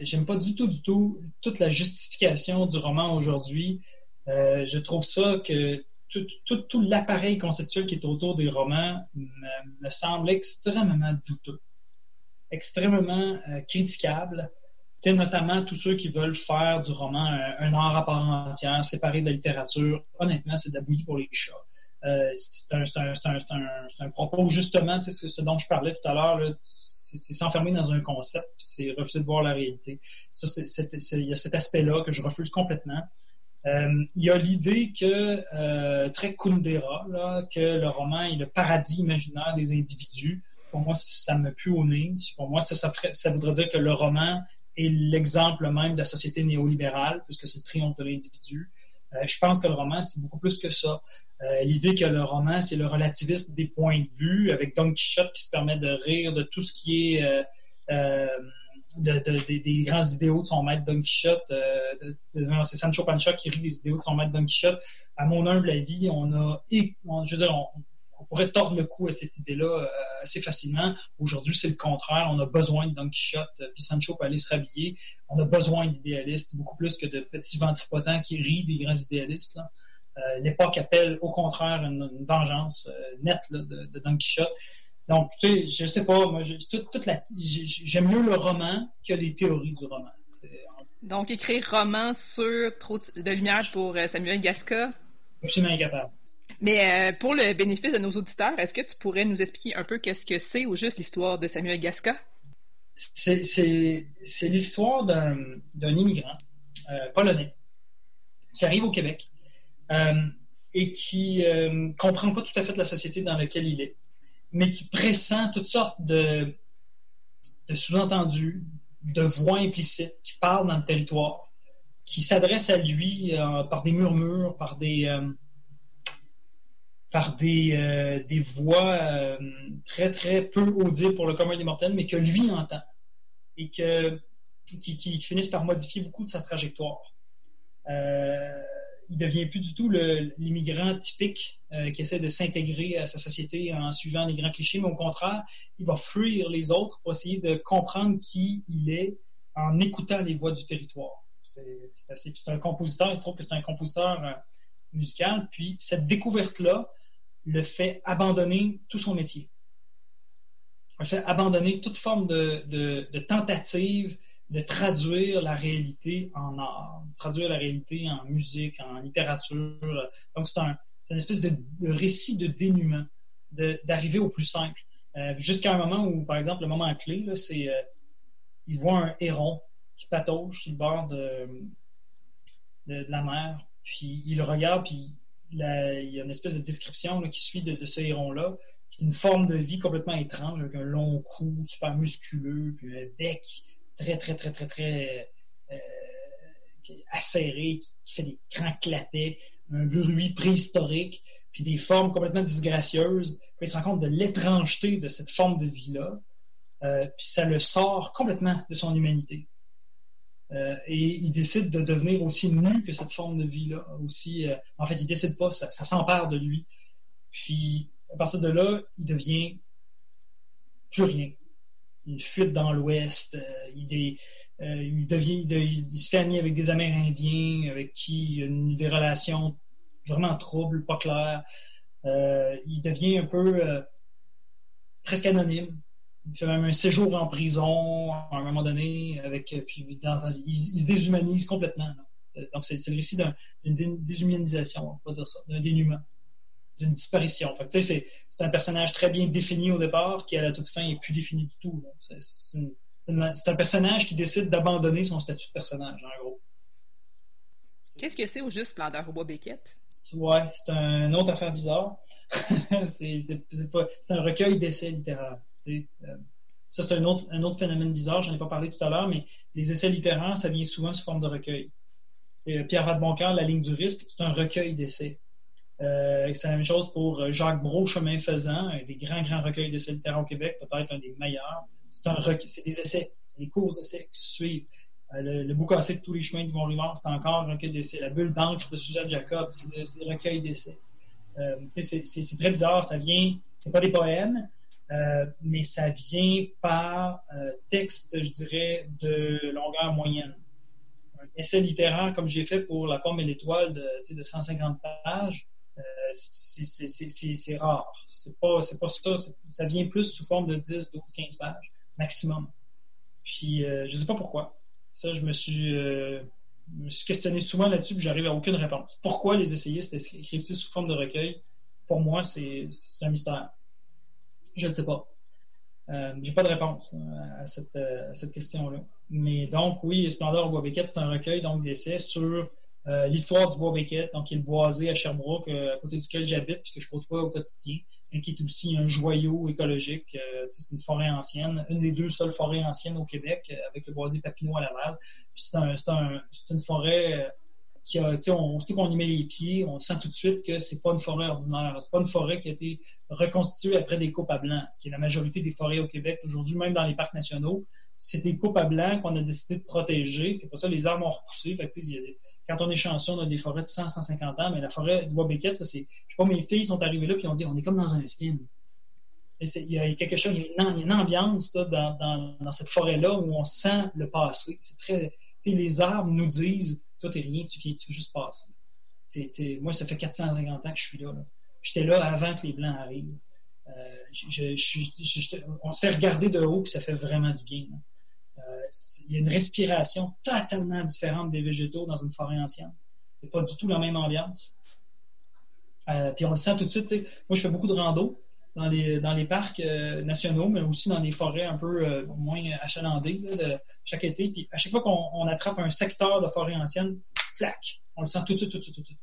D: j'aime pas du tout, du tout toute la justification du roman aujourd'hui. Euh, je trouve ça que tout, tout, l'appareil conceptuel qui est autour des romans me, semble extrêmement douteux, extrêmement euh, critiquable. notamment tous ceux qui veulent faire du roman un, art à part entière, séparé de la littérature. Honnêtement, c'est de la bouillie pour les chats. Euh, c'est un, un, un, propos, justement, ce dont je parlais tout à l'heure, c'est s'enfermer dans un concept, c'est refuser de voir la réalité. Ça, il y a cet aspect-là que je refuse complètement. Euh, il y a l'idée que, euh, très Kundera, que le roman est le paradis imaginaire des individus. Pour moi, ça me pue au nez. Pour moi, ça, voudrait dire que le roman est l'exemple même de la société néolibérale, puisque c'est le triomphe de l'individu. Euh, je pense que le roman, c'est beaucoup plus que ça. Euh, l'idée que le roman, c'est le relativisme des points de vue, avec Don Quichotte qui se permet de rire de tout ce qui est euh, des grands idéaux de son maître Don Quichotte. c'est Sancho Pancha qui rit des idéaux de son maître Don Quichotte. À mon humble avis, on a, je veux dire, on, on pourrait tordre le cou à cette idée-là euh, assez facilement. Aujourd'hui, c'est le contraire. On a besoin de Don Quichotte, euh, puis Sancho peut aller se rhabiller. On a besoin d'idéalistes, beaucoup plus que de petits ventripotents qui rient des grands idéalistes. Euh, l'époque appelle au contraire une, vengeance nette de, Don Quichotte. Donc, tu sais, je sais pas, moi, j'aime mieux le roman que les théories du roman.
A: Donc, écrire roman sur Trop de lumière pour Samuel Gasca?
D: Absolument incapable.
A: Mais euh, pour le bénéfice de nos auditeurs, est-ce que tu pourrais nous expliquer un peu qu'est-ce que c'est ou juste l'histoire de Samuel Gasca?
D: C'est l'histoire d'un immigrant euh, polonais qui arrive au Québec euh, et qui ne comprend pas tout à fait la société dans laquelle il est, mais qui pressent toutes sortes de, sous-entendus, de voix implicites qui parlent dans le territoire, qui s'adressent à lui par des murmures, par des, par des, euh, des voix très, très peu audibles pour le commun des mortels, mais que lui entend et que, qui, qui finissent par modifier beaucoup de sa trajectoire. Euh, il devient plus du tout l'immigrant typique euh, qui essaie de s'intégrer à sa société en suivant les grands clichés, mais au contraire, il va fuir les autres pour essayer de comprendre qui il est en écoutant les voix du territoire. C'est un compositeur, il trouve que c'est un compositeur euh, musical, puis cette découverte-là le fait abandonner tout son métier. Le fait abandonner toute forme de, tentative de traduire la réalité en art, traduire la réalité en musique, en littérature. Donc, c'est un, une espèce de, récit de dénuement, d'arriver au plus simple. Euh, jusqu'à un moment où, par exemple, le moment clé, c'est euh, il voit un héron qui patauge sur le bord de, la mer, puis il regarde, puis il y a une espèce de description qui suit de, ce héron-là, une forme de vie complètement étrange, avec un long cou, super musculeux, puis un bec très, très, très, très, très euh, acéré, qui, fait des grands clapets, un bruit préhistorique, puis des formes complètement disgracieuses. Puis il se rend compte de l'étrangeté de cette forme de vie-là. Euh, puis ça le sort complètement de son humanité. Euh, et il décide de devenir aussi nu que cette forme de vie-là. Aussi, en fait, il décide pas, ça, ça s'empare de lui. Puis, à partir de là, il devient plus rien il fuite dans l'Ouest, euh, il, euh, devient, il, se fait ami avec des Amérindiens avec qui il a des relations vraiment troubles, pas claires. Euh, il devient un peu presque anonyme. Il fait même un séjour en prison à un moment donné, avec, puis il, se déshumanise complètement. Donc, c'est le récit d'une déshumanisation, on va dire ça, d'un dénuement d'une disparition. c'est, un personnage très bien défini au départ, qui à la toute fin n'est plus défini du tout. C'est, un personnage qui décide d'abandonner son statut de personnage, en gros.
A: Qu'est-ce que c'est au juste Splendeur au bois Beckett?
D: Ouais, c'est une autre affaire bizarre. c'est, un recueil d'essais littéraires. Euh, ça, c'est un autre, un autre phénomène bizarre, j'en ai pas parlé tout à l'heure, mais les essais littéraires, ça vient souvent sous forme de recueil. Et Pierre Vadeboncoeur, La ligne du risque, c'est un recueil d'essais. Euh, c'est la même chose pour euh, Jacques Brault, Chemin faisant, un des grands, grands recueils de littéraires au Québec, peut-être un des meilleurs. C'est c'est des essais, des courts essais qui suivent. Euh, le, le bouc de tous les chemins du Mont-Rivard, c'est encore un recueil d'essais. La bulle d'encre de Suzanne Jacob, c'est des recueils d'essais. c'est très bizarre, ça vient, c'est pas des poèmes, mais ça vient par texte, je dirais, de longueur moyenne. Un essai littéraire, comme j'ai fait pour La pomme et l'étoile de, de 150 pages, euh, c'est rare. C'est pas, pas ça. Ça vient plus sous forme de 10, 12, 15 pages maximum. Puis, euh, je sais pas pourquoi. Ça, je me suis, euh, me suis questionné souvent là-dessus, puis j'arrive à aucune réponse. Pourquoi les essayistes écrivent-ils sous forme de recueil? Pour moi, c'est un mystère. Je ne sais pas. Euh, j'ai pas de réponse à cette, question-là. Mais donc, oui, Splendeur au bois c'est un recueil d'essais sur euh, l'histoire du bois Beckett, donc qui est le boisé à Sherbrooke, euh, à côté duquel j'habite, puisque je côtoie au quotidien, et qui est aussi un joyau écologique. Euh, c'est une forêt ancienne, une des deux seules forêts anciennes au Québec, avec le boisé Papineau à Laval. C'est un, une forêt qui on, sait qu'on y met les pieds, on sent tout de suite que c'est pas une forêt ordinaire. C'est pas une forêt qui a été reconstituée après des coupes à blanc, ce qui est la majorité des forêts au Québec aujourd'hui, même dans les parcs nationaux. C'est des coupes à blanc qu'on a décidé de protéger. Puis pour ça, les arbres ont repoussé. Quand on est chanceux, on a des forêts de 100, 150 ans, mais la forêt bois Beckett, c'est, je sais pas, mes filles sont arrivées là, puis ont dit, on est comme dans un film. Il y, a quelque chose, il y a une, ambiance dans, cette forêt-là où on sent le passé. Les arbres nous disent, toi, t'es rien, tu viens, tu veux juste passer. moi, ça fait 450 ans que je suis là. J'étais là avant que les Blancs arrivent. Euh, on se fait regarder de haut, puis ça fait vraiment du bien. Euh, il y a une respiration totalement différente des végétaux dans une forêt ancienne. C'est pas du tout la même ambiance. Euh, puis on le sent tout de suite. Moi, je fais beaucoup de rando dans les, dans les parcs euh, nationaux, mais aussi dans des forêts un peu moins achalandées chaque été. Puis à chaque fois qu'on attrape un secteur de forêt ancienne, clac, on le sent tout de suite, tout de suite, tout de suite.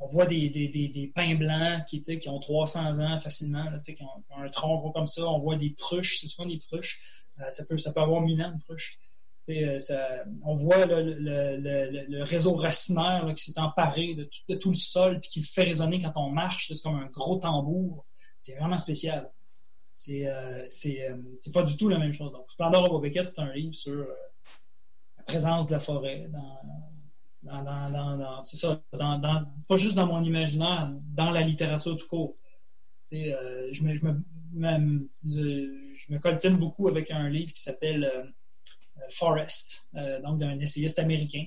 D: On voit des, des, des, pins blancs qui, qui ont 300 ans facilement, qui ont un tronc gros comme ça. On voit des pruches, c'est souvent des pruches ça, peut, ça peut avoir mille ans de cruche. on voit le, réseau racinaire qui s'est emparé de tout, le sol puis qui le fait résonner quand on marche. C'est comme un gros tambour. C'est vraiment spécial. C'est pas du tout la même chose. Donc, Splendor c'est un livre sur la présence de la forêt dans, dans, c'est ça, pas juste dans mon imaginaire, dans la littérature tout court. Euh, je, me, je, me, je, me, coltine beaucoup avec un livre qui s'appelle euh, Forest, euh, donc d'un essayiste américain.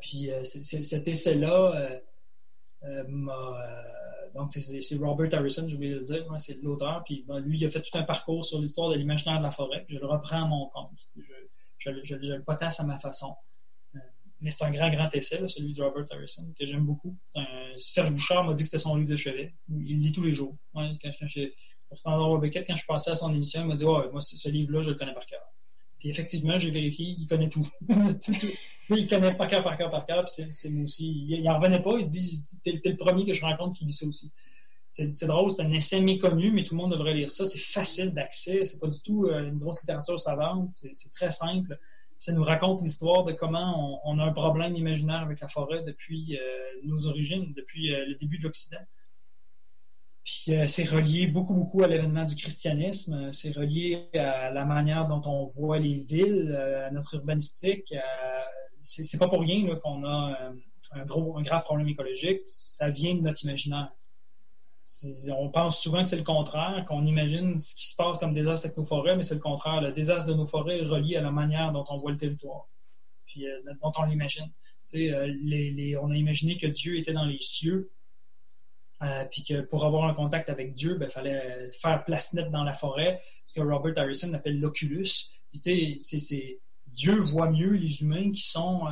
D: puis cet essai-là donc, c'est Robert Harrison, je voulais le dire, c'est l'auteur. Puis lui, il a fait tout un parcours sur l'histoire de l'imaginaire de la forêt. je le reprends à mon compte. Je, le potasse à ma façon mais c'est un grand, grand essai, celui de Robert Harrison, que j'aime beaucoup. Serge Bouchard m'a dit que c'était son livre de chevet. Il lit tous les jours. quand, quand, je, quand je passais à son émission, il m'a dit ouais, moi, ce livre-là, je le connais par cœur. Puis effectivement, j'ai vérifié, il connaît tout. il connaît par cœur, par cœur, par cœur. Puis c'est moi aussi. Il n'en revenait pas. Il dit T'es le premier que je rencontre qui lit ça aussi. C'est drôle, c'est un essai méconnu, mais tout le monde devrait lire ça. C'est facile d'accès. C'est pas du tout euh, une grosse littérature savante. C'est très simple ça nous raconte l'histoire de comment on, a un problème imaginaire avec la forêt depuis euh, nos origines, depuis euh, le début de l'Occident. Puis euh, c'est relié beaucoup, beaucoup à l'événement du christianisme. C'est relié à la manière dont on voit les villes, à notre urbanistique. C'est pas pour rien qu'on a un, gros, un grave problème écologique. Ça vient de notre imaginaire on pense souvent que c'est le contraire, qu'on imagine ce qui se passe comme désastre avec nos forêts, mais c'est le contraire. Le désastre de nos forêts est relié à la manière dont on voit le territoire, puis euh, dont on l'imagine. Euh, on a imaginé que Dieu était dans les cieux, euh, puis que pour avoir un contact avec Dieu, il ben, fallait faire place nette dans la forêt, ce que Robert Harrison appelle l'oculus. c'est Dieu voit mieux les humains qui sont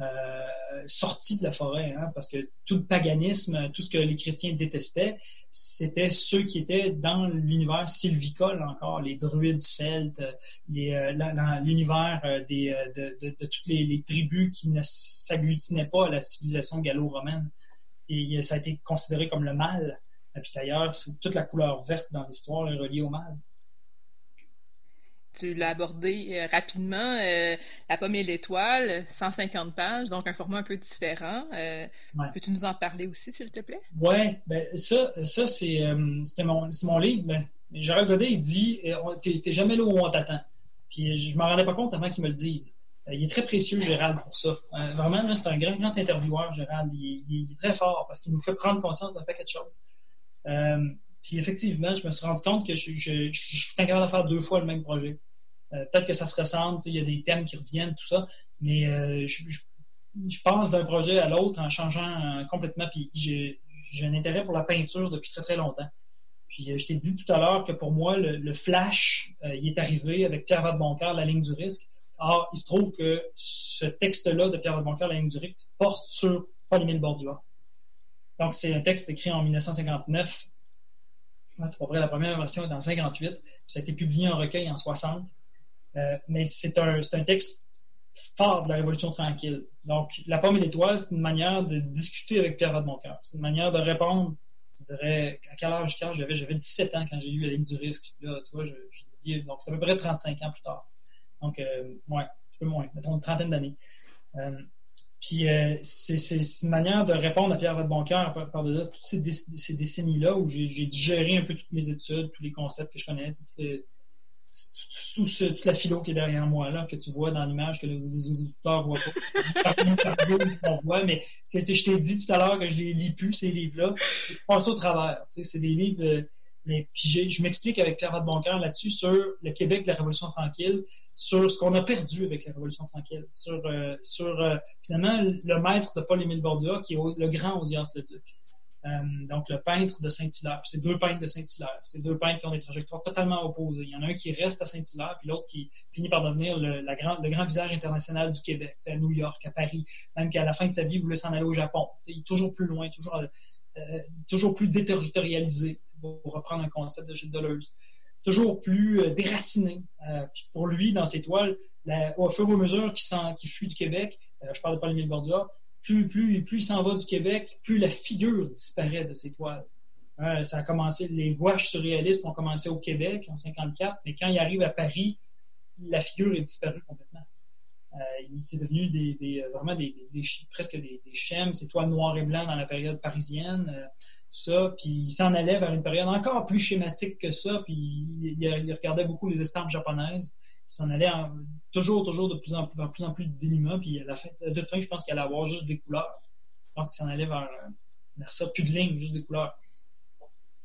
D: euh, sortis de la forêt, hein, parce que tout le paganisme, tout ce que les chrétiens détestaient, c'était ceux qui étaient dans l'univers sylvicole encore, les druides celtes, euh, l'univers euh, de, toutes les, tribus qui ne s'agglutinaient pas à la civilisation gallo-romaine. Et ça a été considéré comme le mal. Et puis d'ailleurs, toute la couleur verte dans l'histoire est reliée au mal
A: tu l'as abordé euh, rapidement. Euh, la pomme et l'étoile, 150 pages, donc un format un peu différent. Euh, peux-tu nous en parler aussi, s'il te plaît?
D: Oui, ben, ça, ça c'est mon, mon, livre. Ben, Gérald Godet, il dit T'es jamais là où on t'attend. Puis je ne m'en rendais pas compte avant qu'il me le dise. Il est très précieux, Gérald, pour ça. Vraiment, c'est un grand, grand intervieweur, Gérald. Il, est très fort parce qu'il nous fait prendre conscience d'un paquet de choses. puis effectivement, je me suis rendu compte que je, je, je suis incapable de faire deux fois le même projet. Euh, peut-être que ça se ressemble, il y a des thèmes qui reviennent, tout ça, mais euh, je, je, passe d'un projet à l'autre en changeant euh, complètement. Puis j'ai un intérêt pour la peinture depuis très, très longtemps. Puis je t'ai dit tout à l'heure que pour moi, le, flash, il est arrivé avec Pierre Vadeboncoeur, La ligne du risque. Or, il se trouve que ce texte-là de Pierre Vadeboncoeur, La ligne du risque, porte sur Paul-Émile Bordua. Donc, c'est un texte écrit en 1959. C'est pas vrai, la première version est en 58. Ça a été publié en recueil en 60. Euh, mais c'est un, un, texte fort de la Révolution tranquille. Donc, La pomme et l'étoile, c'est une manière de discuter avec Pierre Vadeboncoeur. C'est une manière de répondre, je dirais, à quel âge j'avais? J'avais 17 ans quand j'ai lu La ligne du risque. Là, tu vois, je, donc c'est à peu près 35 ans plus tard. Donc, euh, ouais, un peu moins, mettons une trentaine d'années. Euh, puis euh, c'est une manière de répondre à Pierre Vadeboncoeur par, par de toutes ces, décennies-là où j'ai digéré un peu toutes mes études, tous les concepts que je connais, tout toute la philo qui est derrière moi, là, que tu vois dans l'image, que les, auditeurs voient pas. voit, mais je t'ai dit tout à l'heure que je les lis plus, ces livres-là. Je passe au travers. C'est des livres. Mais puis je m'explique avec Pierre Boncoeur là-dessus sur le Québec de la Révolution tranquille, sur ce qu'on a perdu avec la Révolution tranquille, sur, euh, sur euh, finalement le maître de Paul-Émile Bordua, qui est le grand Audience-le-Duc. Euh, donc, le peintre de Saint-Hilaire. C'est deux peintres de Saint-Hilaire. C'est deux peintres qui ont des trajectoires totalement opposées. Il y en a un qui reste à Saint-Hilaire, puis l'autre qui finit par devenir le, grand, visage international du Québec, à New York, à Paris, même qu'à la fin de sa vie, voulait s'en aller au Japon. Toujours plus loin, toujours, toujours plus déterritorialisé, pour reprendre un concept de Gilles Deleuze. Toujours plus euh, déraciné. pour lui, dans ses toiles, au fur et à mesure qu'il fuit du Québec, je parle de Paul-Émile plus, plus, il s'en va du Québec, plus la figure disparaît de ses toiles. ça a commencé, les gouaches surréalistes ont commencé au Québec en 54, mais quand il arrive à Paris, la figure est disparue complètement. Euh, c'est devenu des, vraiment presque des, schèmes, c'est toiles noir et blanc dans la période parisienne, euh, ça. Puis il s'en allait vers une période encore plus schématique que ça. Puis il, regardait beaucoup les estampes japonaises. Il s'en allait toujours, toujours de plus en plus, vers plus en plus de Puis à la fin, de fin, je pense qu'il allait avoir juste des couleurs. Je pense qu'il s'en allait vers, vers, ça, plus de lignes, juste des couleurs.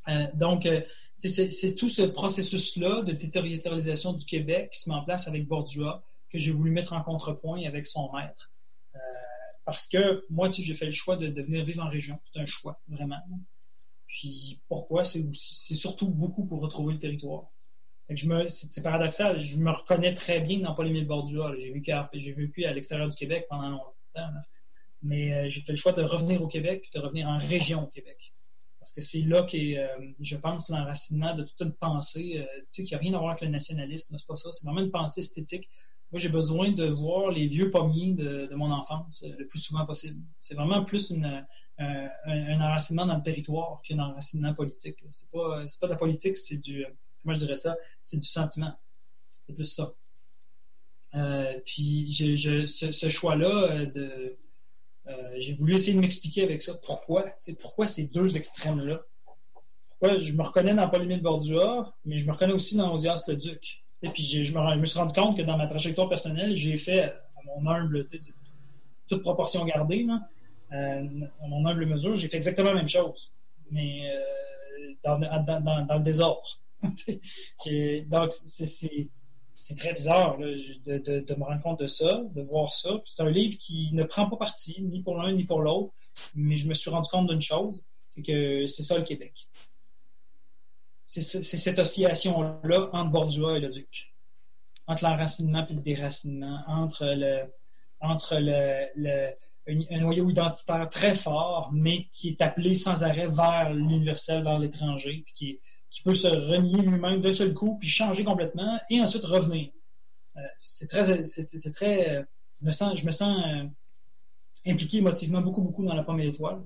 D: Euh, donc, c'est tout ce processus-là de déterritorialisation du Québec qui se met en place avec Bordua que j'ai voulu mettre en contrepoint avec son maître. Euh, parce que moi, j'ai fait le choix de, venir vivre en région. C'est un choix, vraiment. Puis pourquoi? C'est surtout beaucoup pour retrouver le territoire. C'est paradoxal. Je me reconnais très bien dans Paul-Émile Bordua. J'ai vécu, à, l'extérieur du Québec pendant longtemps. Mais euh, j'ai fait le choix de revenir au Québec puis de revenir en région au Québec. Parce que c'est là qu'est, euh, je pense, l'enracinement de toute une pensée, sais, qui n'a rien à voir avec le nationalisme, c'est pas ça. C'est vraiment une pensée esthétique moi, j'ai besoin de voir les vieux pommiers de, mon enfance euh, le plus souvent possible. C'est vraiment plus euh, un, enracinement dans le territoire qu'un enracinement politique. C'est pas, pas de la politique, c'est du, comment je dirais ça, c'est du sentiment. C'est plus ça. Euh, puis ce, choix-là de j'ai voulu essayer de m'expliquer avec ça pourquoi, pourquoi ces deux extrêmes-là? Pourquoi je me reconnais dans Paul-Émile Bordua, mais je me reconnais aussi dans Osias le Duc. Puis je me, suis rendu compte que dans ma trajectoire personnelle, j'ai fait, à mon humble, toute proportion gardée, euh, à mon humble mesure, j'ai fait exactement la même chose, mais euh, dans, le désordre. donc, c'est très bizarre de, me rendre compte de ça, de voir ça. C'est un livre qui ne prend pas parti, ni pour l'un ni pour l'autre, mais je me suis rendu compte d'une chose, c'est que c'est ça le Québec c'est cette oscillation-là entre Bordua et le Duc, entre l'enracinement et le déracinement, entre le, entre le, un noyau identitaire très fort, mais qui est appelé sans arrêt vers l'universel, vers l'étranger, puis qui, qui, peut se renier lui-même d'un seul coup, puis changer complètement, et ensuite revenir. Euh, c'est très, c'est très, euh, je me sens, je me sens euh, impliqué émotivement beaucoup, beaucoup dans la première étoile.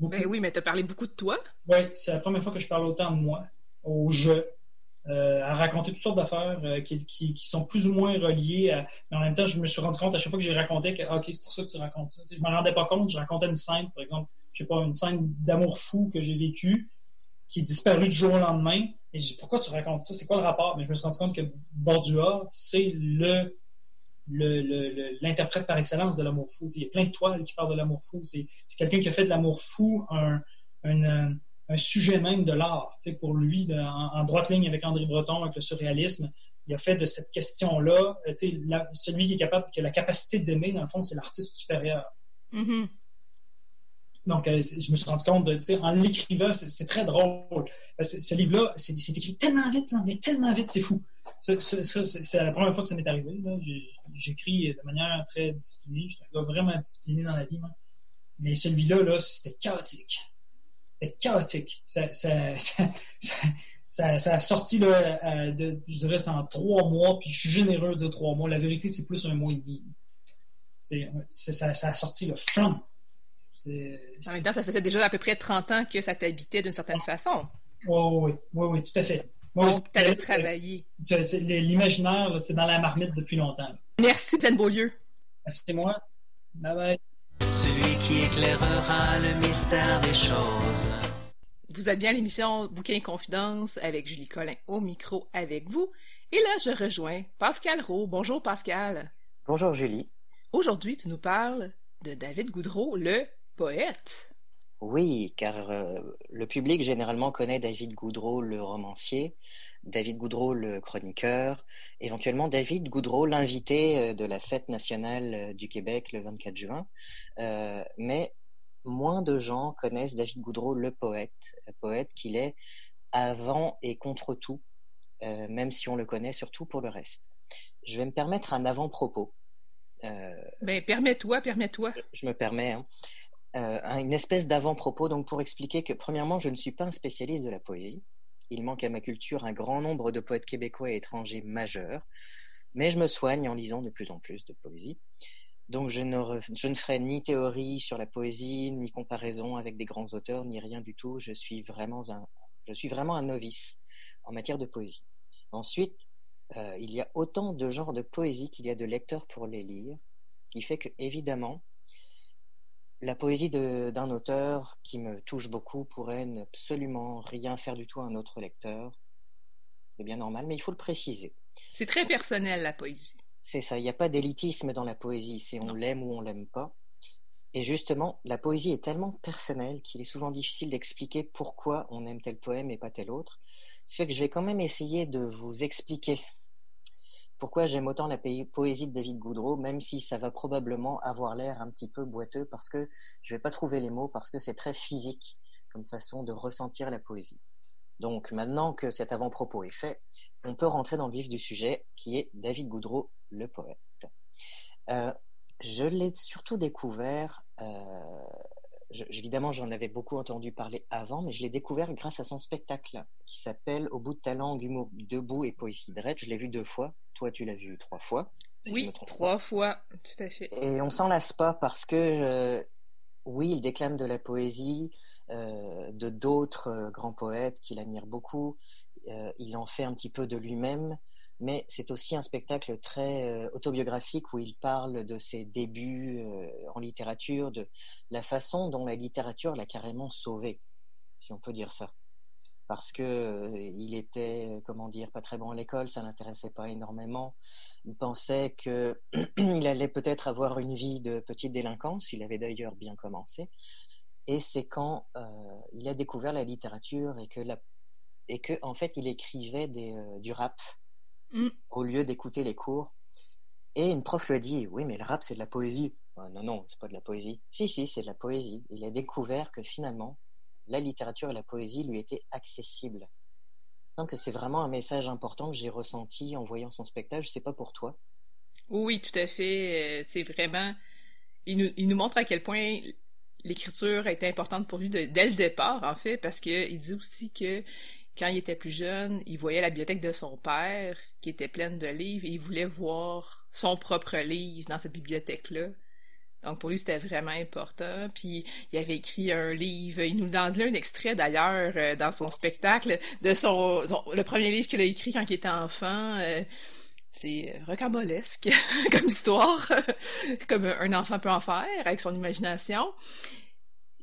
A: Ben oui, mais tu as parlé beaucoup de toi.
D: Oui, c'est la première fois que je parle autant de moi, au jeu, euh, à raconter toutes sortes d'affaires euh, qui, qui, sont plus ou moins reliées. À... Mais en même temps, je me suis rendu compte à chaque fois que j'ai raconté que, ah, OK, c'est pour ça que tu racontes ça. je ne me rendais pas compte, je racontais une scène, par exemple, je sais pas, une scène d'amour fou que j'ai vécue, qui est disparue du jour au lendemain. Et je dis, pourquoi tu racontes ça? C'est quoi le rapport? Mais je me suis rendu compte que Bordua, c'est le l'interprète par excellence de l'amour fou. Il y a plein de toiles qui parlent de l'amour fou. C'est quelqu'un qui a fait de l'amour fou un, un, sujet même de l'art. Pour lui, en, droite ligne avec André Breton, avec le surréalisme, il a fait de cette question-là, euh, celui qui est capable, qui a la capacité d'aimer, dans le fond, c'est l'artiste supérieur.
A: Mm-hmm.
D: Donc, euh, je me suis rendu compte, de, en l'écrivant, c'est très drôle. Ce livre-là, c'est écrit tellement vite, mais tellement vite, c'est fou. C'est la première fois que ça m'est arrivé. J'écris de manière très disciplinée. Je suis un gars vraiment discipliné dans la vie. Mais celui-là, -là, c'était chaotique. C'était chaotique. Ça, ça, ça, ça, a sorti, là, euh, de, je dirais, en trois mois, puis je suis généreux de trois mois. La vérité, c'est plus un mois et demi. Ça, ça a sorti le from.
A: En même temps, ça faisait déjà à peu près 30 ans que ça t'habitait d'une certaine façon.
D: Oui, oui, oui, oui, tout à fait.
A: Moi, tu avais travaillé.
D: L'imaginaire, c'est dans la marmite depuis longtemps.
A: Merci, Pleine Beaulieu.
D: Merci, moi. Bye bye.
C: Celui qui éclairera le mystère des choses.
A: Vous êtes bien à l'émission Bouquin et Confidence avec Julie Collin au micro avec vous. Et là, je rejoins Pascal Rowe. Bonjour, Pascal.
E: Bonjour, Julie.
A: Aujourd'hui, tu nous parles de David Goudreau, le poète.
E: Oui, car euh, le public généralement connaît David Goudreau, le romancier, David Goudreau, le chroniqueur, éventuellement David Goudreau, l'invité euh, de la fête nationale euh, du Québec le 24 juin. mais moins de gens connaissent David Goudreau, le poète, poète qu'il est avant et contre tout, même si on le connaît surtout pour le reste. Je vais me permettre un avant-propos.
A: ben, permets-toi, permets-toi.
E: Je me permets. Hein. Euh, une espèce d'avant-propos donc pour expliquer que premièrement, je ne suis pas un spécialiste de la poésie. Il manque à ma culture un grand nombre de poètes québécois et étrangers majeurs, mais je me soigne en lisant de plus en plus de poésie. Donc je ne, ferai ni théorie sur la poésie, ni comparaison avec des grands auteurs, ni rien du tout. Je suis vraiment un, je suis vraiment un novice en matière de poésie. Ensuite, euh, il y a autant de genres de poésie qu'il y a de lecteurs pour les lire, ce qui fait que évidemment, la poésie d'un auteur qui me touche beaucoup pourrait absolument rien faire du tout à un autre lecteur. C'est bien normal, mais il faut le préciser.
A: C'est très personnel la poésie.
E: C'est ça, il n'y a pas d'élitisme dans la poésie, c'est on l'aime ou on l'aime pas. Et justement, la poésie est tellement personnelle qu'il est souvent difficile d'expliquer pourquoi on aime tel poème et pas tel autre. Ce fait que je vais quand même essayer de vous expliquer pourquoi j'aime autant la poésie de David Goudreau, même si ça va probablement avoir l'air un petit peu boiteux parce que je vais pas trouver les mots, parce que c'est très physique comme façon de ressentir la poésie. Donc maintenant que cet avant-propos est fait, on peut rentrer dans le vif du sujet qui est David Goudreau, le poète. Euh, je l'ai surtout découvert, euh, évidemment j'en avais beaucoup entendu parler avant, mais je l'ai découvert grâce à son spectacle qui s'appelle Au bout de ta langue, humour debout et poésie de Je l'ai vu deux fois, toi tu l'as vu trois fois.
A: oui, trois fois, tout à fait.
E: Et on s'en lasse pas parce que, euh, oui, il déclame de la poésie, euh, de d'autres grands poètes qu'il admire beaucoup, il en fait un petit peu de lui-même, mais c'est aussi un spectacle très euh, autobiographique où il parle de ses débuts euh, en littérature, de la façon dont la littérature l'a carrément sauvé, si on peut dire ça. Parce que euh, il était, comment dire, pas très bon à l'école, ça l'intéressait pas énormément. Il pensait que il allait peut-être avoir une vie de petite délinquance. Il avait d'ailleurs bien commencé. Et c'est quand il a découvert la littérature et que et que en fait il écrivait du rap Mm. au lieu d'écouter les cours. Et une prof lui a dit, oui, mais le rap, c'est de la poésie. Non, non, c'est pas de la poésie. Si, si, c'est de la poésie. Il a découvert que finalement, la littérature et la poésie lui étaient accessibles. Donc c'est vraiment un message important que j'ai ressenti en voyant son spectacle. C'est pas pour toi.
A: Oui, tout à fait. Euh, c'est vraiment. Il nous, il nous montre à quel point l'écriture était importante pour lui dès le départ, en fait, parce qu'il dit aussi que quand il était plus jeune, il voyait la bibliothèque de son père, qui était pleine de livres, et il voulait voir son propre livre dans cette bibliothèque-là. Donc pour lui, c'était vraiment important. Puis il avait écrit un livre. Il nous donne un extrait d'ailleurs euh, dans son spectacle de son, le premier livre qu'il a écrit quand il était enfant. Euh, c'est rocambolesque comme histoire, comme un enfant peut en faire avec son imagination.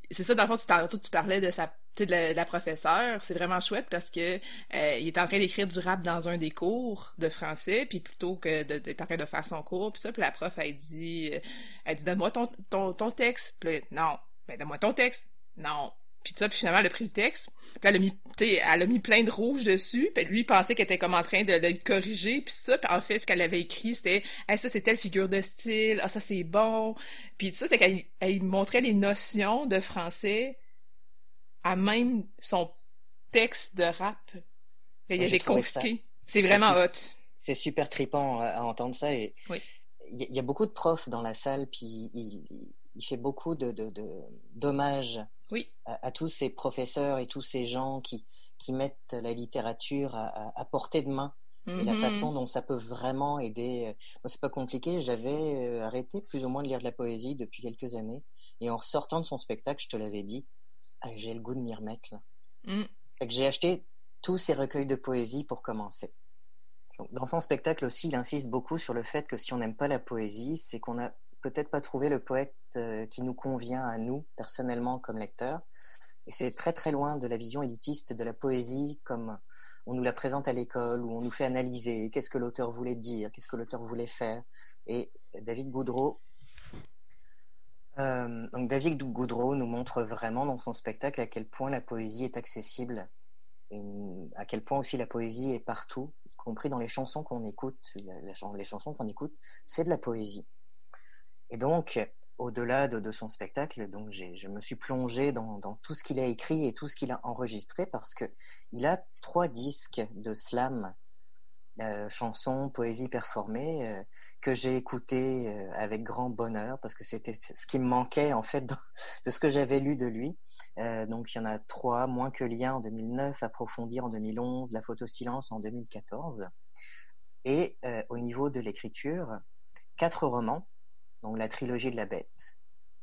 A: C'est ça, dans le fond, tu, tu parlais de sa de la, la professeure, c'est vraiment chouette parce que euh, il est en train d'écrire du rap dans un des cours de français, puis plutôt que d'être en train de faire son cours, puis ça, puis la prof elle dit, euh, elle dit donne-moi ton, ton, ton texte, puis non, ben donne-moi ton texte, non, puis ça, puis finalement, elle a pris le texte. Puis elle a mis, elle a mis plein de rouge dessus. Puis lui, il pensait qu'elle était comme en train de, le corriger. Puis ça, en fait, ce qu'elle avait écrit, c'était hey, ça, c'est telle figure de style. Ah, ça, c'est bon. Puis ça, c'est qu'elle elle montrait les notions de français à même son texte de rap. Il avait confisqué. C'est vraiment hot.
E: C'est super tripant à, entendre ça. Et Il y, a beaucoup de profs dans la salle, puis il, il fait beaucoup de, d'hommages
A: oui.
E: à, tous ces professeurs et tous ces gens qui, qui mettent la littérature à, à, portée de main. Et la mm-hmm. façon dont ça peut vraiment aider. C'est pas compliqué. J'avais euh, arrêté plus ou moins de lire de la poésie depuis quelques années. Et en ressortant de son spectacle, je te l'avais dit, j'ai le goût de m'y remettre. Là. Mm. j'ai acheté tous ces recueils de poésie pour commencer. dans son spectacle aussi, il insiste beaucoup sur le fait que si on n'aime pas la poésie, c'est qu'on n'a peut-être pas trouvé le poète euh, qui nous convient à nous, personnellement, comme lecteurs. Et c'est très très loin de la vision élitiste de la poésie comme on nous la présente à l'école, où on nous fait analyser qu'est-ce que l'auteur voulait dire, qu'est-ce que l'auteur voulait faire. Et David Goudreau euh, donc David Goudreau nous montre vraiment dans son spectacle à quel point la poésie est accessible, à quel point aussi la poésie est partout, y compris dans les chansons qu'on écoute. Les chansons qu'on écoute, c'est de la poésie. Et donc, au-delà de, son spectacle, donc je me suis plongé dans, dans tout ce qu'il a écrit et tout ce qu'il a enregistré parce que il a trois disques de slam euh, chansons, poésie performée euh, que j'ai écouté euh, avec grand bonheur parce que c'était ce qui me manquait en fait de ce que j'avais lu de lui. donc il y en a trois, moins que lien en 2009, approfondir en 2011, la photo silence en 2014. Et au niveau de l'écriture, quatre romans donc la trilogie de la bête,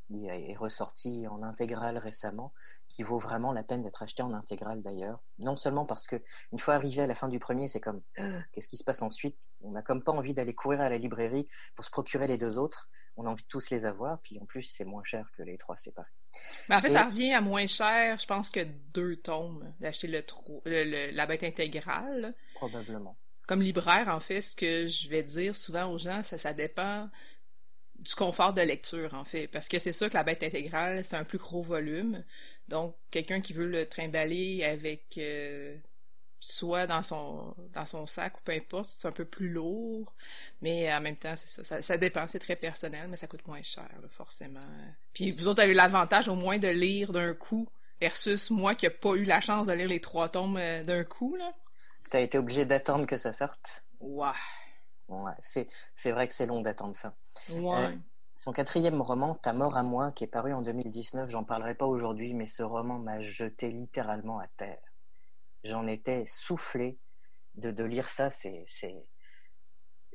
E: qui est ressorti en intégrale récemment, qui vaut vraiment la peine d'être acheté en intégrale d'ailleurs. Non seulement parce que une fois arrivé à la fin du premier, c'est comme qu'est-ce qui se passe ensuite? On n'a comme pas envie d'aller courir à la librairie pour se procurer les deux autres. On a envie de tous les avoir, puis en plus c'est moins cher que les trois séparés.
A: Mais en fait, ça revient à moins cher, je pense que deux tomes d'acheter le, le, la bête intégrale.
E: Probablement.
A: Comme libraire, en fait, ce que je vais dire souvent aux gens, ça, ça dépend du confort de lecture, en fait. Parce que c'est sûr que la bête intégrale, c'est un plus gros volume. Donc, quelqu'un qui veut le trimballer avec euh, soit dans son dans son sac ou peu importe, c'est un peu plus lourd. Mais en même temps, c'est ça, ça, dépend, c'est très personnel, mais ça coûte moins cher, forcément. Puis vous autres avez eu l'avantage au moins de lire d'un coup versus moi qui n'ai pas eu la chance de lire les trois tomes euh, d'un coup, là.
E: T'as été obligé d'attendre que ça sorte?
A: Ouais.
E: Ouais, c'est vrai que c'est long d'attendre ça.
A: Ouais. Euh,
E: son quatrième roman, Ta mort à moi, qui est paru en 2019, j'en parlerai pas aujourd'hui, mais ce roman m'a jeté littéralement à terre. J'en étais soufflé de, de lire ça. C'est,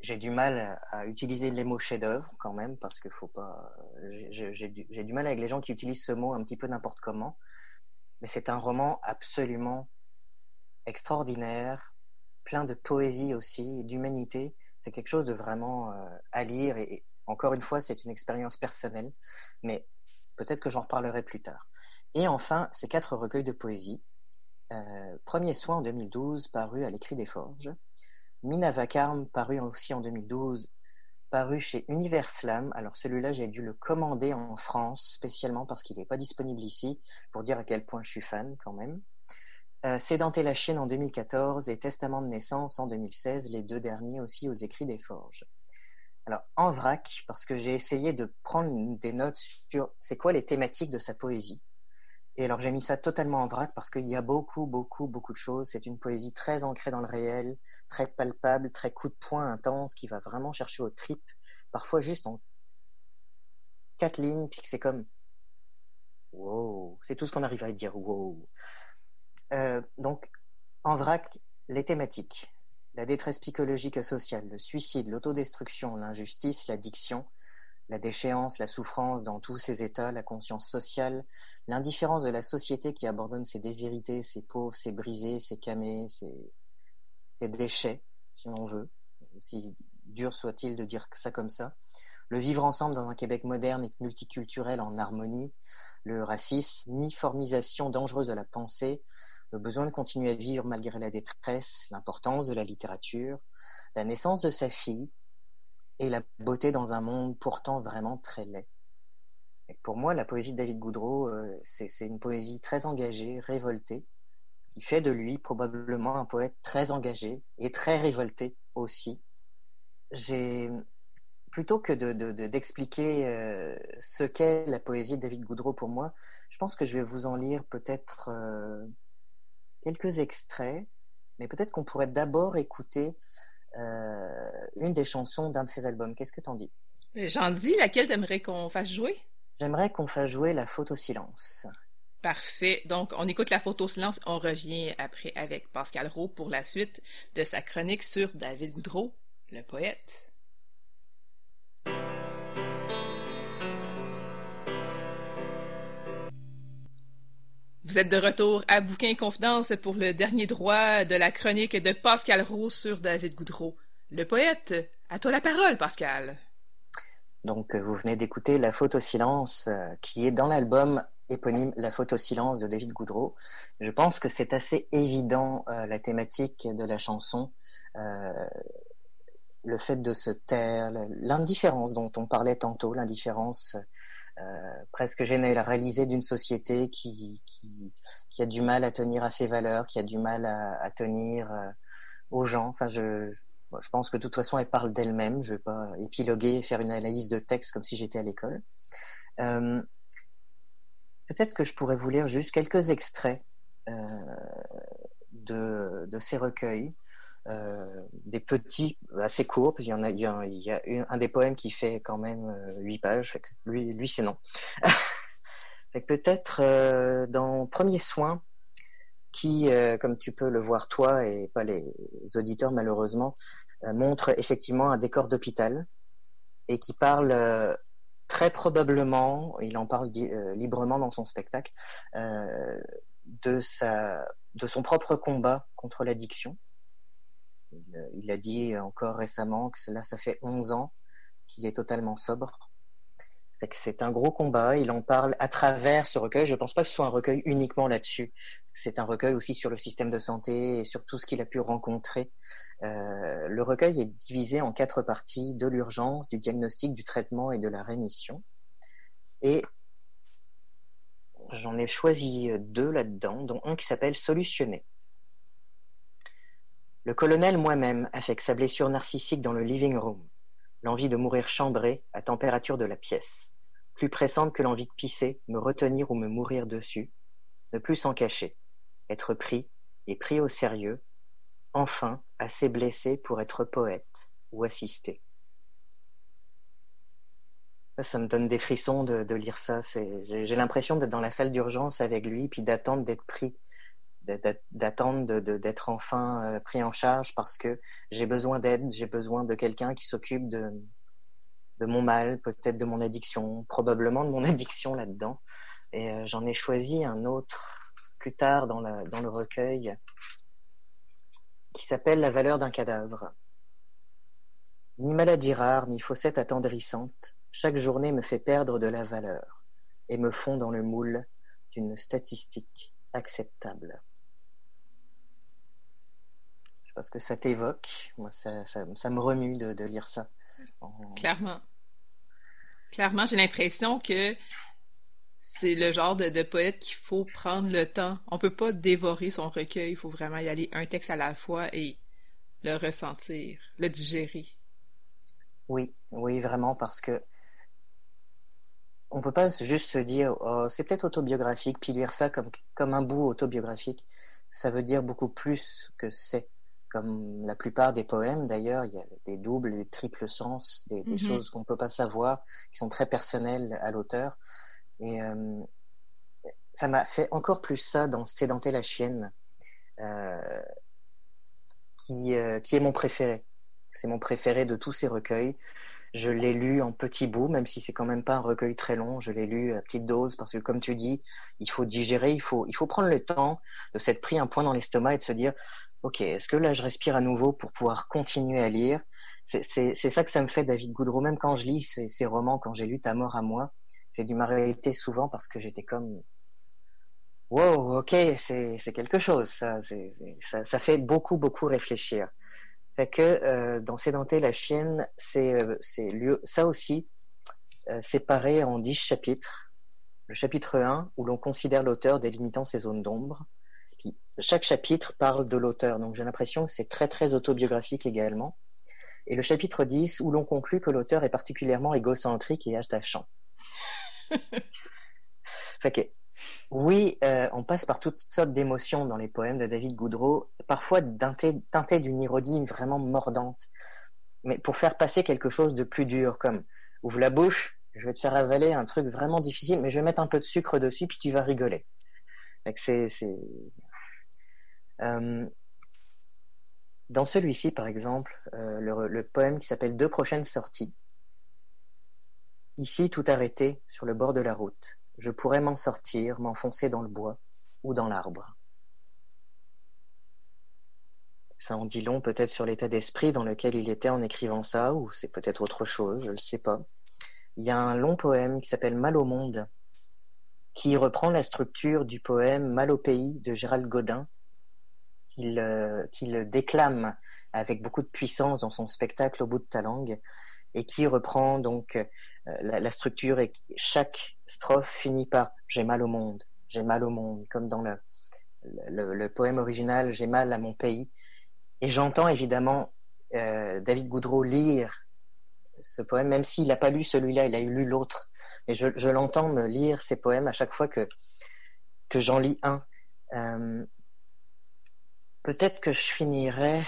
E: j'ai du mal à utiliser les mots chef-d'œuvre quand même parce que faut pas. J'ai du, du mal avec les gens qui utilisent ce mot un petit peu n'importe comment. Mais c'est un roman absolument extraordinaire, plein de poésie aussi, d'humanité c'est quelque chose de vraiment euh, à lire et, encore une fois, c'est une expérience personnelle, mais peut-être que j'en reparlerai plus tard. Et enfin, ces quatre recueils de poésie. Euh, Premier soin en 2012, paru à l'écrit des Forges. Mina Vacarme, paru aussi en 2012, paru chez Univers Slam. Alors celui-là, j'ai dû le commander en France spécialement parce qu'il n'est pas disponible ici, pour dire à quel point je suis fan quand même. Euh, Sédenter la chienne en 2014 et Testament de naissance en 2016, les deux derniers aussi aux écrits des Forges. Alors en vrac, parce que j'ai essayé de prendre des notes sur c'est quoi les thématiques de sa poésie. Et alors j'ai mis ça totalement en vrac parce qu'il y a beaucoup, beaucoup, beaucoup de choses. C'est une poésie très ancrée dans le réel, très palpable, très coup de poing intense, qui va vraiment chercher au trip, parfois juste en quatre lignes, puis que c'est comme wow, c'est tout ce qu'on arrive à dire wow. Euh, donc, en vrac, les thématiques. La détresse psychologique et sociale, le suicide, l'autodestruction, l'injustice, l'addiction, la déchéance, la souffrance dans tous ces états, la conscience sociale, l'indifférence de la société qui abandonne ses déshérités, ses pauvres, ses brisés, ses camés, ses, déchets, si l'on veut, aussi dur soit-il de dire ça comme ça, le vivre ensemble dans un Québec moderne et multiculturel en harmonie, le racisme, uniformisation dangereuse de la pensée, le besoin de continuer à vivre malgré la détresse, l'importance de la littérature, la naissance de sa fille et la beauté dans un monde pourtant vraiment très laid. pour moi, la poésie de David Goudreau, euh, c'est une poésie très engagée, révoltée, ce qui fait de lui probablement un poète très engagé et très révolté aussi. J'ai plutôt que d'expliquer de, euh, ce qu'est la poésie de David Goudreau pour moi, je pense que je vais vous en lire peut-être euh, quelques extraits, mais peut-être qu'on pourrait d'abord écouter euh, une des chansons d'un de ses albums. Qu'est-ce que t'en dis?
A: J'en dis, laquelle t'aimerais qu'on fasse jouer?
E: J'aimerais qu'on fasse jouer la photo silence.
A: Parfait. Donc, on écoute la photo silence. On revient après avec Pascal Rowe pour la suite de sa chronique sur David Goudreau, le poète. Vous êtes de retour à Bouquin Confidence pour le dernier droit de la chronique de Pascal Roux sur David Goudreau. Le poète, à toi la parole, Pascal.
E: Donc, euh, vous venez d'écouter La Photo Silence, euh, qui est dans l'album éponyme La Photo Silence de David Goudreau. Je pense que c'est assez évident euh, la thématique de la chanson, le fait de se taire, l'indifférence dont on parlait tantôt, l'indifférence euh, presque généralisée d'une société qui, qui, qui, a du mal à tenir à ses valeurs, qui a du mal à, à tenir euh, aux gens. Enfin, je, je, pense que de toute façon, elle parle d'elle-même. Je vais pas épiloguer et faire une analyse de texte comme si j'étais à l'école. Euh, Peut-être que je pourrais vous lire juste quelques extraits euh, de, de ces recueils. Euh, des petits assez courts. Il y en a, il y a, il y a un des poèmes qui fait quand même euh, huit pages. lui, lui c'est non. peut-être euh, dans Premier soin, qui, comme tu peux le voir toi et pas les auditeurs malheureusement, montre effectivement un décor d'hôpital et qui parle très probablement, il en parle euh, librement dans son spectacle, euh, de, sa, de son propre combat contre l'addiction. Il, il, a dit encore récemment que cela, ça fait 11 ans qu'il est totalement sobre. C'est un gros combat. Il en parle à travers ce recueil. Je ne pense pas que ce soit un recueil uniquement là-dessus. C'est un recueil aussi sur le système de santé et sur tout ce qu'il a pu rencontrer. Euh, le recueil est divisé en quatre parties de l'urgence, du diagnostic, du traitement et de la rémission. Et j'en ai choisi deux là-dedans, dont un qui s'appelle Solutionner. Le colonel moi-même affecte sa blessure narcissique dans le living room. L'envie de mourir chambré à température de la pièce, plus pressante que l'envie de pisser, me retenir ou me mourir dessus, ne plus s'en cacher, être pris et pris au sérieux, enfin assez blessé pour être poète ou assisté. Ça me donne des frissons de, de lire ça. J'ai l'impression d'être dans la salle d'urgence avec lui, puis d'attendre d'être pris d'attendre d'être enfin euh, pris en charge parce que j'ai besoin d'aide, j'ai besoin de quelqu'un qui s'occupe de, mon mal, peut-être de mon addiction, probablement de mon addiction là-dedans. Et euh, j'en ai choisi un autre plus tard dans, dans le recueil qui s'appelle La valeur d'un cadavre. Ni maladie rare, ni fossette attendrissante, chaque journée me fait perdre de la valeur et me fond dans le moule d'une statistique acceptable parce que ça t'évoque. Moi, ça, ça, ça, me remue de, de lire ça.
A: Clairement. Clairement, j'ai l'impression que c'est le genre de, de poète qu'il faut prendre le temps. On peut pas dévorer son recueil. Il faut vraiment y aller un texte à la fois et le ressentir, le digérer.
E: Oui, oui, vraiment, parce que on peut pas juste se dire oh, c'est peut-être autobiographique, puis lire ça comme, comme un bout autobiographique. Ça veut dire beaucoup plus que c'est comme la plupart des poèmes d'ailleurs, il y a des doubles, des triples sens, des, des mm-hmm. choses qu'on ne peut pas savoir, qui sont très personnelles à l'auteur. Et euh, ça m'a fait encore plus ça dans Sédenté la chienne, euh, qui, euh, qui est mon préféré. C'est mon préféré de tous ces recueils. Je l'ai lu en petits bouts, même si c'est quand même pas un recueil très long. Je l'ai lu à petite dose parce que, comme tu dis, il faut digérer, il faut, il faut prendre le temps de s'être pris un point dans l'estomac et de se dire, ok, est-ce que là je respire à nouveau pour pouvoir continuer à lire? C'est ça que ça me fait David Goudreau. Même quand je lis ces, romans, quand j'ai lu Ta mort à moi, j'ai dû m'arrêter souvent parce que j'étais comme wow, ok, c'est quelque chose. Ça, ça, ça, fait beaucoup beaucoup réfléchir. Fait que euh, dans Sédenté la chienne, c'est euh, ça aussi euh, séparé en dix chapitres. Le chapitre 1 où l'on considère l'auteur délimitant ses zones d'ombre chaque chapitre parle de l'auteur, donc j'ai l'impression que c'est très très autobiographique également. Et le chapitre 10 où l'on conclut que l'auteur est particulièrement égocentrique et attachant. fait oui, euh, on passe par toutes sortes d'émotions dans les poèmes de David Goudreau, parfois teintées d'une ironie vraiment mordante, mais pour faire passer quelque chose de plus dur, comme ouvre la bouche, je vais te faire avaler un truc vraiment difficile, mais je vais mettre un peu de sucre dessus, puis tu vas rigoler. C'est euh, dans celui-ci, par exemple, euh, le, poème qui s'appelle Deux prochaines sorties. Ici, tout arrêté, sur le bord de la route, je pourrais m'en sortir, m'enfoncer dans le bois ou dans l'arbre. Ça en dit long peut-être sur l'état d'esprit dans lequel il était en écrivant ça, ou c'est peut-être autre chose, je ne sais pas. Il y a un long poème qui s'appelle Mal au monde, qui reprend la structure du poème Mal au pays de Gérald Godin, qu'il euh, déclame avec beaucoup de puissance dans son spectacle au bout de ta langue et qui reprend donc euh, la, structure et chaque strophe finit par j'ai mal au monde, j'ai mal au monde, comme dans le, le, poème original j'ai mal à mon pays. Et j'entends évidemment euh, David Goudreau lire ce poème, même s'il n'a pas lu celui-là, il a lu l'autre. Et je, je l'entends me lire ces poèmes à chaque fois que, que j'en lis un. Euh, Peut-être que je finirai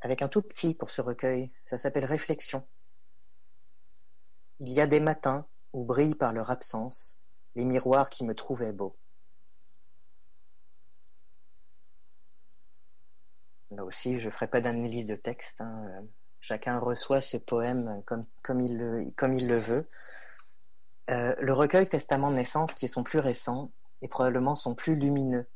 E: avec un tout petit pour ce recueil. Ça s'appelle Réflexion. Il y a des matins où brillent par leur absence les miroirs qui me trouvaient beaux. Là aussi, je ne ferai pas d'analyse de texte. Hein. Chacun reçoit ses poèmes comme, il, le, veut. Euh, le recueil Testament de naissance, qui est son plus récent, est probablement son plus lumineux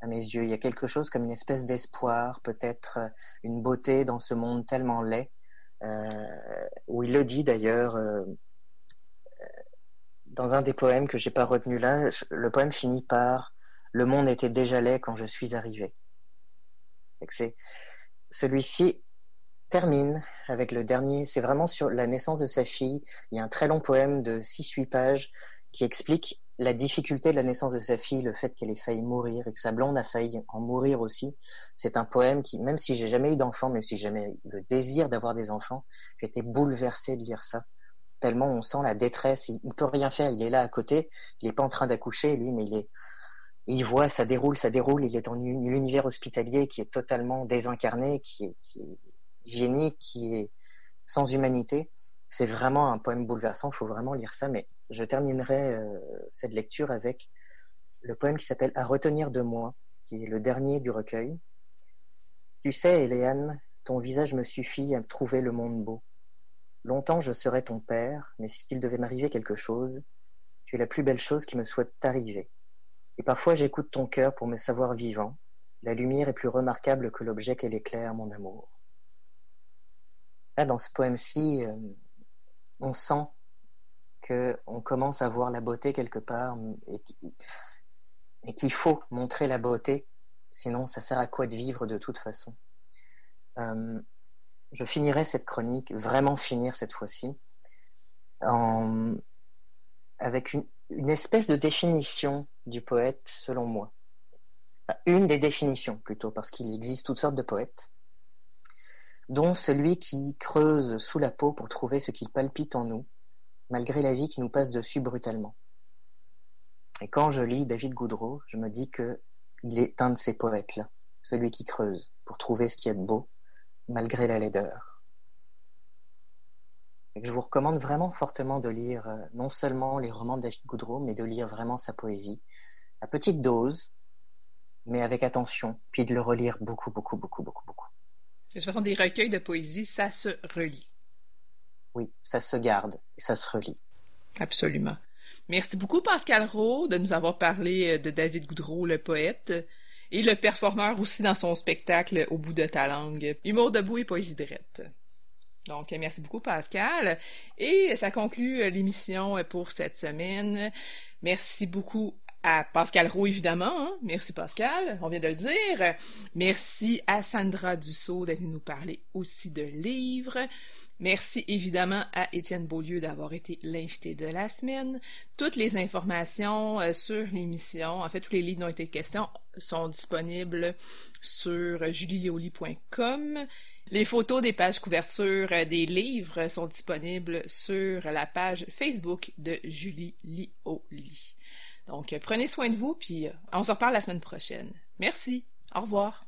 E: à mes yeux. Il y a quelque chose comme une espèce d'espoir, peut-être une beauté dans ce monde tellement laid, où il le dit d'ailleurs euh, dans un des poèmes que j'ai pas retenu là. Le poème finit par Le monde était déjà laid quand je suis arrivé. C'est celui-ci termine avec le dernier. C'est vraiment sur la naissance de sa fille. Il y a un très long poème de 6-8 pages qui explique la difficulté de la naissance de sa fille, le fait qu'elle ait failli mourir et que sa blonde a failli en mourir aussi. C'est un poème qui, même si j'ai jamais eu d'enfant, même si j'ai jamais eu le désir d'avoir des enfants, j'étais bouleversé de lire ça. Tellement on sent la détresse, il, il peut rien faire, il est là à côté, il est pas en train d'accoucher lui, mais il voit, ça déroule, ça déroule, il est dans l'univers hospitalier qui est totalement désincarné, qui est, qui est génique, qui est sans humanité. C'est vraiment un poème bouleversant, il faut vraiment lire ça, mais je terminerai euh, cette lecture avec le poème qui s'appelle À retenir de moi, qui est le dernier du recueil. Tu sais, Eliane, ton visage me suffit à trouver le monde beau. Longtemps je serai ton père, mais s'il devait m'arriver quelque chose, tu es la plus belle chose qui me soit arrivée. Et parfois j'écoute ton cœur pour me savoir vivant. La lumière est plus remarquable que l'objet qu'elle éclaire, mon amour. Là, dans ce poème-ci, euh, on sent qu'on commence à voir la beauté quelque part et qu'il faut montrer la beauté, sinon ça sert à quoi de vivre de toute façon. Euh, je finirai cette chronique, vraiment finir cette fois-ci, avec une, espèce de définition du poète selon moi. Une des définitions plutôt, parce qu'il existe toutes sortes de poètes dont celui qui creuse sous la peau pour trouver ce qui palpite en nous, malgré la vie qui nous passe dessus brutalement. Et quand je lis David Goudreau, je me dis que il est un de ces poètes-là, celui qui creuse pour trouver ce qui est beau, malgré la laideur. Je vous recommande vraiment fortement de lire euh, non seulement les romans de David Goudreau, mais de lire vraiment sa poésie, à petite dose, mais avec attention, puis de le relire beaucoup, beaucoup, beaucoup, beaucoup, beaucoup.
A: De toute façon, des recueils de poésie, ça se relit.
E: Oui, ça se garde et ça se relit.
A: Absolument. Merci beaucoup, Pascal Rowe, de nous avoir parlé euh, de David Goudreau, le poète, et le performeur aussi dans son spectacle Au bout de ta langue, Humour debout et poésie drette. Donc, merci beaucoup, Pascal. Et ça conclut euh, l'émission pour cette semaine. Merci beaucoup à Pascal Roux, évidemment. Hein. Merci Pascal, on vient de le dire. Merci à Sandra Dussault d'être nous parler aussi de livres. Merci évidemment à Étienne Beaulieu d'avoir été l'invité de la semaine. Toutes les informations euh, sur l'émission, en fait tous les livres dont été question, sont disponibles sur julielioli.com. Les photos des pages couverture euh, des livres sont disponibles sur la page Facebook de Julie Lioli. Donc, euh, prenez soin de vous, puis euh, on se reparle la semaine prochaine. Merci. Au revoir.